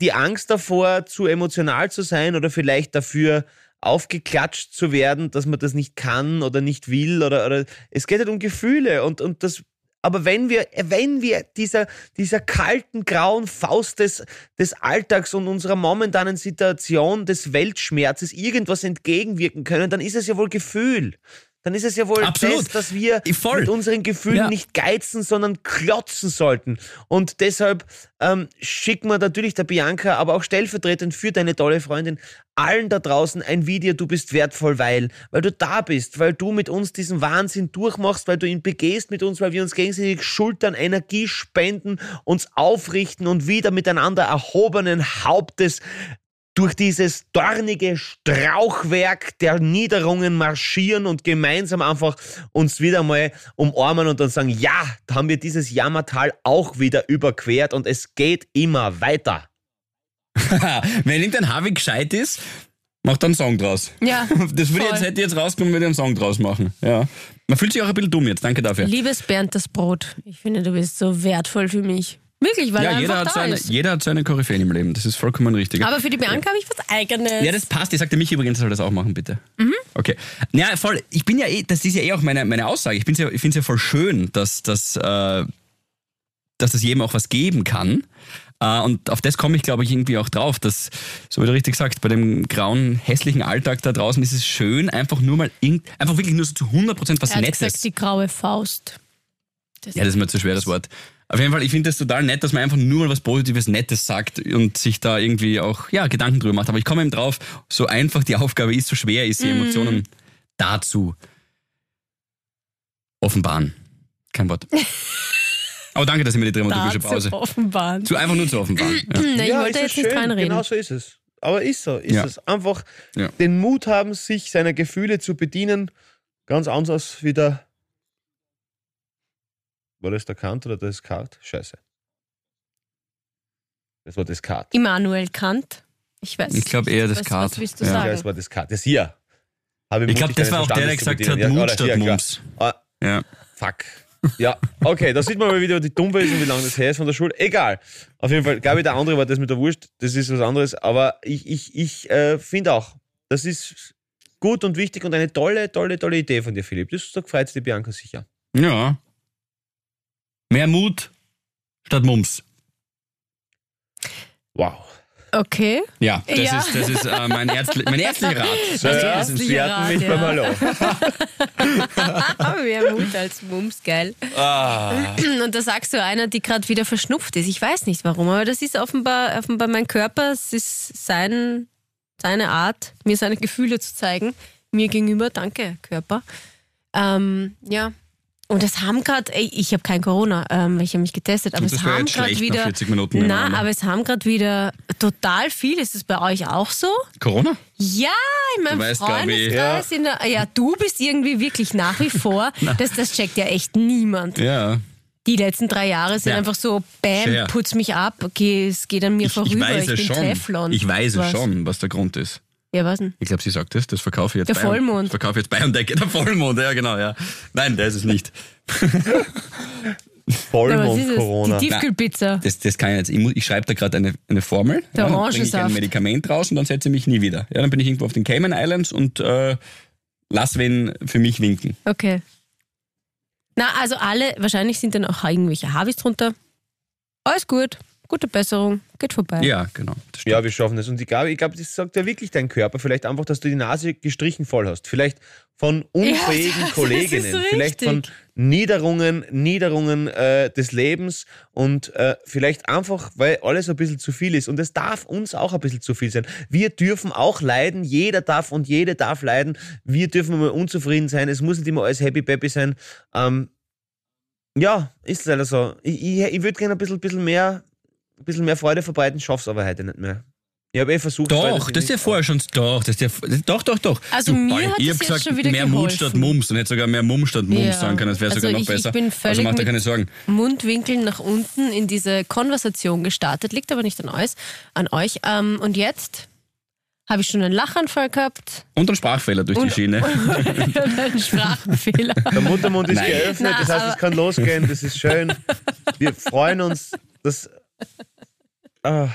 D: die Angst davor, zu emotional zu sein oder vielleicht dafür aufgeklatscht zu werden, dass man das nicht kann oder nicht will oder, oder es geht halt um Gefühle und, und das aber wenn wir, wenn wir dieser, dieser kalten, grauen Faust des, des Alltags und unserer momentanen Situation des Weltschmerzes irgendwas entgegenwirken können, dann ist es ja wohl Gefühl. Dann ist es ja wohl
C: Absolut.
D: das, dass wir
C: Voll.
D: mit unseren Gefühlen
C: Ja.
D: nicht geizen, sondern klotzen sollten. Und deshalb ähm, schicken wir natürlich der Bianca, aber auch stellvertretend für deine tolle Freundin, allen da draußen ein Video, du bist wertvoll, weil, weil du da bist, weil du mit uns diesen Wahnsinn durchmachst, weil du ihn begehst mit uns, weil wir uns gegenseitig schultern, Energie spenden, uns aufrichten und wieder miteinander erhobenen Hauptes durch dieses dornige Strauchwerk der Niederungen marschieren und gemeinsam einfach uns wieder mal umarmen und dann sagen, ja, da haben wir dieses Jammertal auch wieder überquert und es geht immer weiter.
C: wenn irgendein Harvey gescheit ist, macht dann einen Song draus.
B: Ja,
C: Das würde jetzt, hätte ich jetzt rausgenommen, würde ich einen Song draus machen. Ja. Man fühlt sich auch ein bisschen dumm jetzt. Danke dafür.
B: Liebes Bernd das Brot, ich finde, du bist so wertvoll für mich. Wirklich, weil
C: Ja,
B: er
C: jeder
B: einfach
C: hat,
B: da
C: seine,
B: ist.
C: jeder hat seine Koryphäen im Leben. Das ist vollkommen richtig.
B: Aber für die Bianca habe ich was Eigenes.
C: Ja, das passt. Ich sagte mich übrigens, soll das auch machen, bitte. Okay. Ja, voll. Ich bin ja eh, das ist ja eh auch meine, meine Aussage. Ich, ja, ich finde es ja voll schön, dass, dass, äh, dass das jedem auch was geben kann. Äh, und auf das komme ich, glaube ich, irgendwie auch drauf, dass, so wie du richtig sagst, bei dem grauen, hässlichen Alltag da draußen ist es schön, einfach nur mal, einfach wirklich nur so zu 100% was
B: er hat
C: Nettes.
B: gesagt, die graue Faust. Das
C: Ja, das ist mir zu schweres Wort. Auf jeden Fall, ich finde das total nett, dass man einfach nur mal was Positives, Nettes sagt und sich da irgendwie auch ja, Gedanken drüber macht. Aber ich komme eben drauf, so einfach die Aufgabe ist, so schwer ist, die Emotionen dazu offenbaren. Kein Wort. Aber danke, dass ihr mir die dramaturgische Pause.
B: zu offenbaren.
C: Zu einfach nur zu offenbaren. Ja.
B: Na, ich wollte
D: ist
B: jetzt
D: es
B: nicht reinreden.
D: Genau so ist es. Aber ist so, ist
C: Ja.
D: es. Einfach
C: Ja.
D: den Mut haben, sich seiner Gefühle zu bedienen. Ganz anders wie der. War das der Kant oder das Kart? Scheiße. Das war das Kart.
B: Immanuel Kant. Ich weiß
C: Ich glaube eher das
B: was,
C: Kart.
B: Was willst du
C: Ja.
B: Sagen?
D: das war das Kart. Das hier. Habe
C: Ich glaube, das war auch der, der gesagt hat,
D: Ja,
C: statt
D: hier, klar.
C: Mums.
D: Ah,
C: Ja.
D: Fuck. Ja, okay, da sieht man mal wieder, wie dumm wir sind, wie lange das her ist von der Schule. Egal. Auf jeden Fall, glaube ich, der andere war das mit der Wurst, das ist was anderes. Aber ich, ich, ich äh, finde auch, das ist gut und wichtig und eine tolle, tolle, tolle Idee von dir, Philipp. Das da freut sich die Bianca sicher.
C: ja. Mehr Mut statt Mums.
D: Wow.
B: Okay.
C: Ja, das
B: Ja.
C: ist, das ist äh, mein, Ärztli mein ärztlicher Rat.
D: So, ja, Sie hatten mich
B: Rat,
D: beim
B: ja.
D: Hallo.
B: Aber mehr Mut als Mums, geil.
C: Ah.
B: Und da sagst du einer, die gerade wieder verschnupft ist. Ich weiß nicht warum, aber das ist offenbar, offenbar mein Körper. Es ist sein, seine Art, mir seine Gefühle zu zeigen. Mir gegenüber. Danke, Körper. Ähm, ja. Und es haben gerade, ich habe kein Corona, ähm, ich habe mich getestet, aber es haben gerade wieder.
C: 40 Minuten
B: Na, aber es haben gerade wieder total viel. Ist es bei euch auch so?
C: Corona?
B: Ja, in meinem
C: Du weißt.
B: Freundeskreis. in der- Ja. du bist irgendwie wirklich nach wie vor. das, das checkt ja echt niemand.
C: Ja.
B: Die letzten drei Jahre sind
C: Ja.
B: einfach so, bam,
C: Fair.
B: putz mich ab, okay, es geht an mir
C: Ich,
B: vorüber,
C: ich weiß
B: ich bin
C: schon.
B: Teflon.
C: Ich weiß es schon, was der Grund ist.
B: Ja, was denn?
C: Ich glaube, sie sagt das. Das verkaufe ich jetzt
B: Der
C: bei
B: Vollmond.
C: Das verkaufe ich jetzt bei und decke. Der Vollmond, ja genau, ja. Nein, der ist es nicht.
B: Ja, was ist
D: Vollmond-Corona.
B: es? Die Tiefkühlpizza.
C: Das, das kann ich jetzt. Ich, muss- ich schreibe da gerade eine, eine Formel.
B: Der
C: ja, dann bringe ich
B: Orangensaft.
C: ein Medikament raus und dann setze ich mich nie wieder. Ja, dann bin ich irgendwo auf den Cayman Islands und äh, lass wen für mich winken.
B: Okay. Na, also alle, wahrscheinlich sind dann auch irgendwelche Harvis drunter. Alles gut, gute Besserung, geht vorbei.
C: Ja, genau. Das stimmt.
D: Ja, wir schaffen das. Und ich glaube, ich glaube, das sagt ja wirklich dein Körper. Vielleicht einfach, dass du die Nase gestrichen voll hast. Vielleicht von unfähigen
B: das ist
D: Kolleginnen. Vielleicht von Niederungen, Niederungen äh, des Lebens. Und äh, vielleicht einfach, weil alles ein bisschen zu viel ist. Und es darf uns auch ein bisschen zu viel sein. Wir dürfen auch leiden. Jeder darf und jede darf leiden. Wir dürfen mal unzufrieden sein. Es muss nicht immer alles happy peppy sein. Ähm, ja, ist leider so. Ich, ich, ich würde gerne ein bisschen, bisschen mehr ein bisschen mehr Freude verbreiten, schaff's aber heute nicht mehr. Ich habe eh versucht,
C: Doch,
D: ich
C: das ist ja vorher schon. Doch, das ist ja, doch, doch, doch.
B: Also mir
C: Pauli,
B: hat
C: ich
B: das
C: hab
B: jetzt
C: gesagt,
B: schon wieder
C: mehr Mund
B: geholfen.
C: statt Mums und hätte sogar mehr Mumm statt Mums
B: Ja.
C: sagen können. Das wäre
B: Also
C: sogar noch
B: ich- ich
C: besser.
B: bin
C: also
B: völlig
C: macht dir
B: mit-
C: keine Sorgen.
B: Mundwinkeln nach unten in diese Konversation gestartet, liegt aber nicht an euch. An euch. Ähm, und jetzt habe ich schon einen Lachanfall gehabt
C: Und ein Sprachfehler durch die
B: Und-
C: Schiene.
B: und einen Sprachfehler.
D: Der Muttermund ist
C: Nein.
D: geöffnet,
B: Na,
D: das heißt, es kann losgehen, das ist schön. Wir freuen uns, dass. Ah.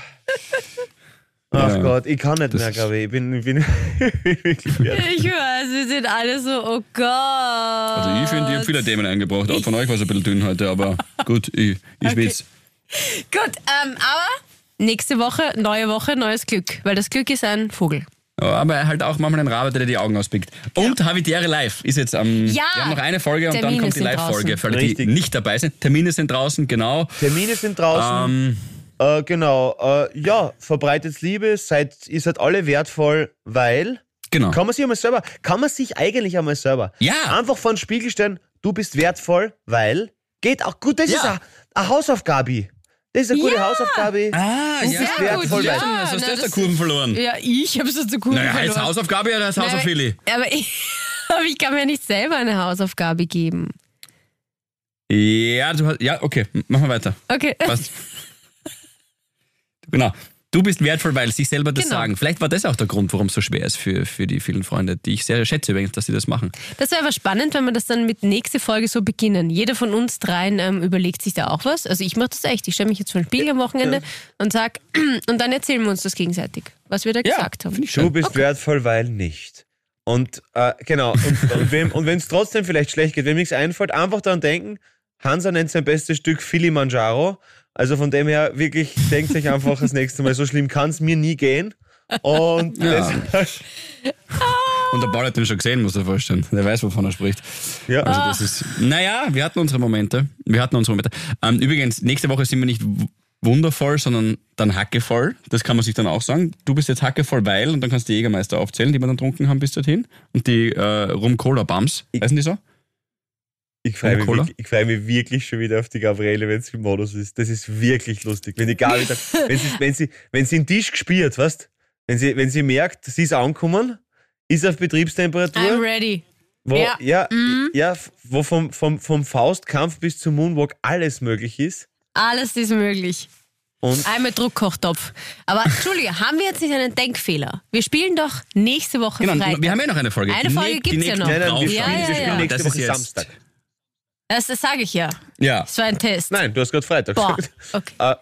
D: Ach
C: Ja.
D: Gott, ich kann nicht
C: Das
D: mehr, glaube ich. Ich bin, ich bin wirklich fertig.
B: Ich weiß, wir sind alle so, oh Gott.
C: Also ich finde, ich habe viele Themen eingebracht. Auch von euch war es ein bisschen dünn heute, aber gut, ich, ich schwitze.
B: Gut, ähm, aber nächste Woche, neue Woche, neues Glück. Weil das Glück ist ein Vogel.
C: Ja, Aber halt auch manchmal ein Rabe, der dir die Augen auspickt. Und Habitäre Live ist jetzt am.
B: Ja.
C: Wir haben noch eine Folge und
B: Termine
C: dann kommt die Live-Folge für alle, die
D: Richtig.
C: nicht dabei sind. Termine sind draußen, genau.
D: Termine sind draußen.
C: Ähm,
D: Äh, genau. Äh, ja, verbreitet Liebe, seid, ihr seid alle wertvoll, weil.
C: genau.
D: Kann man sich einmal selber, kann man sich eigentlich einmal selber
C: Ja.
D: einfach vor den Spiegel stellen, du bist wertvoll, weil. Geht auch gut, das
C: Ja.
D: ist eine Hausaufgabe. Das ist eine gute
B: Ja.
D: Schaufgabe.
C: Ah,
D: Du
C: ja.
D: bist wertvoll,
C: ja. Was hast
B: na,
C: du jetzt der
B: das-
C: Kurven verloren?
B: Ja, ich habe es dazu gut
C: Naja, als
B: verloren.
C: Hausaufgabe oder als Hausaufili?
B: Aber ich, aber ich kann mir nicht selber eine Hausaufgabe geben.
C: Ja, du hast, ja, okay, machen wir weiter.
B: Okay.
C: Passt. genau. Du bist wertvoll, weil sich selber das
B: Genau.
C: sagen. Vielleicht war das auch der Grund, warum es so schwer ist für, für die vielen Freunde, die ich sehr schätze übrigens, dass sie das machen.
B: Das wäre aber spannend, wenn wir das dann mit nächste Folge so beginnen. Jeder von uns dreien ähm, überlegt sich da auch was. Also ich mache das echt. Ich stelle mich jetzt vor den Spiegel am Wochenende und sag, und dann erzählen wir uns das gegenseitig, was wir da gesagt haben.
D: Du bist wertvoll, weil nicht. Und äh, genau, und, und wenn es trotzdem vielleicht schlecht geht, wenn mir nichts einfällt, einfach daran denken, Hansa nennt sein bestes Stück Filimanjaro. Also von dem her, wirklich, denkt euch einfach das nächste Mal, so schlimm kann es mir nie gehen. Und
C: Ja. Und der Paul hat den schon gesehen, muss er vorstellen. Der weiß, wovon er spricht.
D: ja.
C: Also das ist, naja, wir hatten unsere Momente. Wir hatten unsere Momente. Ähm, übrigens, nächste Woche sind wir nicht wundervoll, sondern dann hackevoll. Das kann man sich dann auch sagen. Du bist jetzt hackevoll, weil, und dann kannst du die Jägermeister aufzählen, die wir dann getrunken haben bis dorthin. Und die äh, Rum-Cola-Bums. Heißen die so?
D: Ich freue mich, wirklich- ich freu mich wirklich schon wieder auf die Gabriele, wenn sie im Modus ist. Das ist wirklich lustig. Wenn die Gabi dann, wenn sie, wenn sie, wenn sie den Tisch gespielt, weißt wenn sie, wenn sie merkt, sie ist angekommen, ist auf Betriebstemperatur.
B: I'm ready.
D: Wo,
B: Ja.
D: ja,
B: Mhm.
D: ja, wo vom, vom, vom Faustkampf bis zum Moonwalk alles möglich ist.
B: Alles ist möglich.
D: Und
B: Einmal Druckkochtopf. Aber Entschuldige, haben wir jetzt nicht einen Denkfehler? Wir spielen doch nächste Woche
C: Genau,
B: Freitag.
C: wir haben ja noch eine Folge.
B: Eine
C: Die
B: Folge
C: die
B: gibt's ja noch.
D: nein, nein, wir spielen,
B: Ja, ja,
D: wir spielen
B: ja.
D: nächste
C: Das
D: Woche
C: ist jetzt-
D: Samstag.
B: Das das sage ich ja.
C: Ja.
B: Das war ein Test.
D: Nein, du hast gerade Freitag
B: Boah,
D: gesagt.
B: okay.
D: Äh,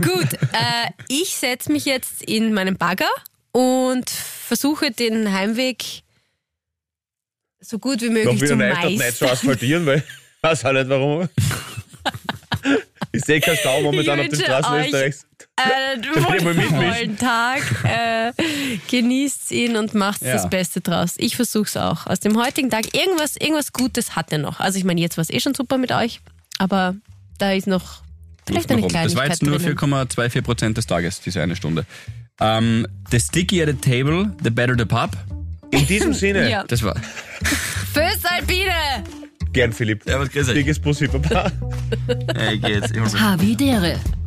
B: Gut, äh, ich setze mich jetzt in meinen Bagger und versuche den Heimweg so gut wie möglich zu
D: Neustadt nicht zu
B: meistern.
D: asphaltieren, weil ich weiß auch nicht warum. ich sehe keinen Stau momentan
B: Ich
D: auf den Straßen Österreichs. Mitmischen.
B: wundervollen Tag. Äh, genießt ihn und macht
C: Ja.
B: das Beste draus. Ich versuche es auch. Aus dem heutigen Tag irgendwas, irgendwas Gutes hat er noch. Also ich meine, jetzt war es eh schon super mit euch, aber da ist noch vielleicht eine
C: Warum? Das
B: Kleinigkeit
C: war jetzt nur
B: drinnen.
C: 4,24 Prozent des Tages, diese eine Stunde. Ähm, the stickier the table, the better the pub.
D: In diesem Sinne,
B: Ja.
C: Das war.
B: Fürs Alpine!
D: gern Philipp.
C: Ja, was grüß euch.
D: Dickes Bussi, Papa.
C: Hey, geht's.
A: Havidere.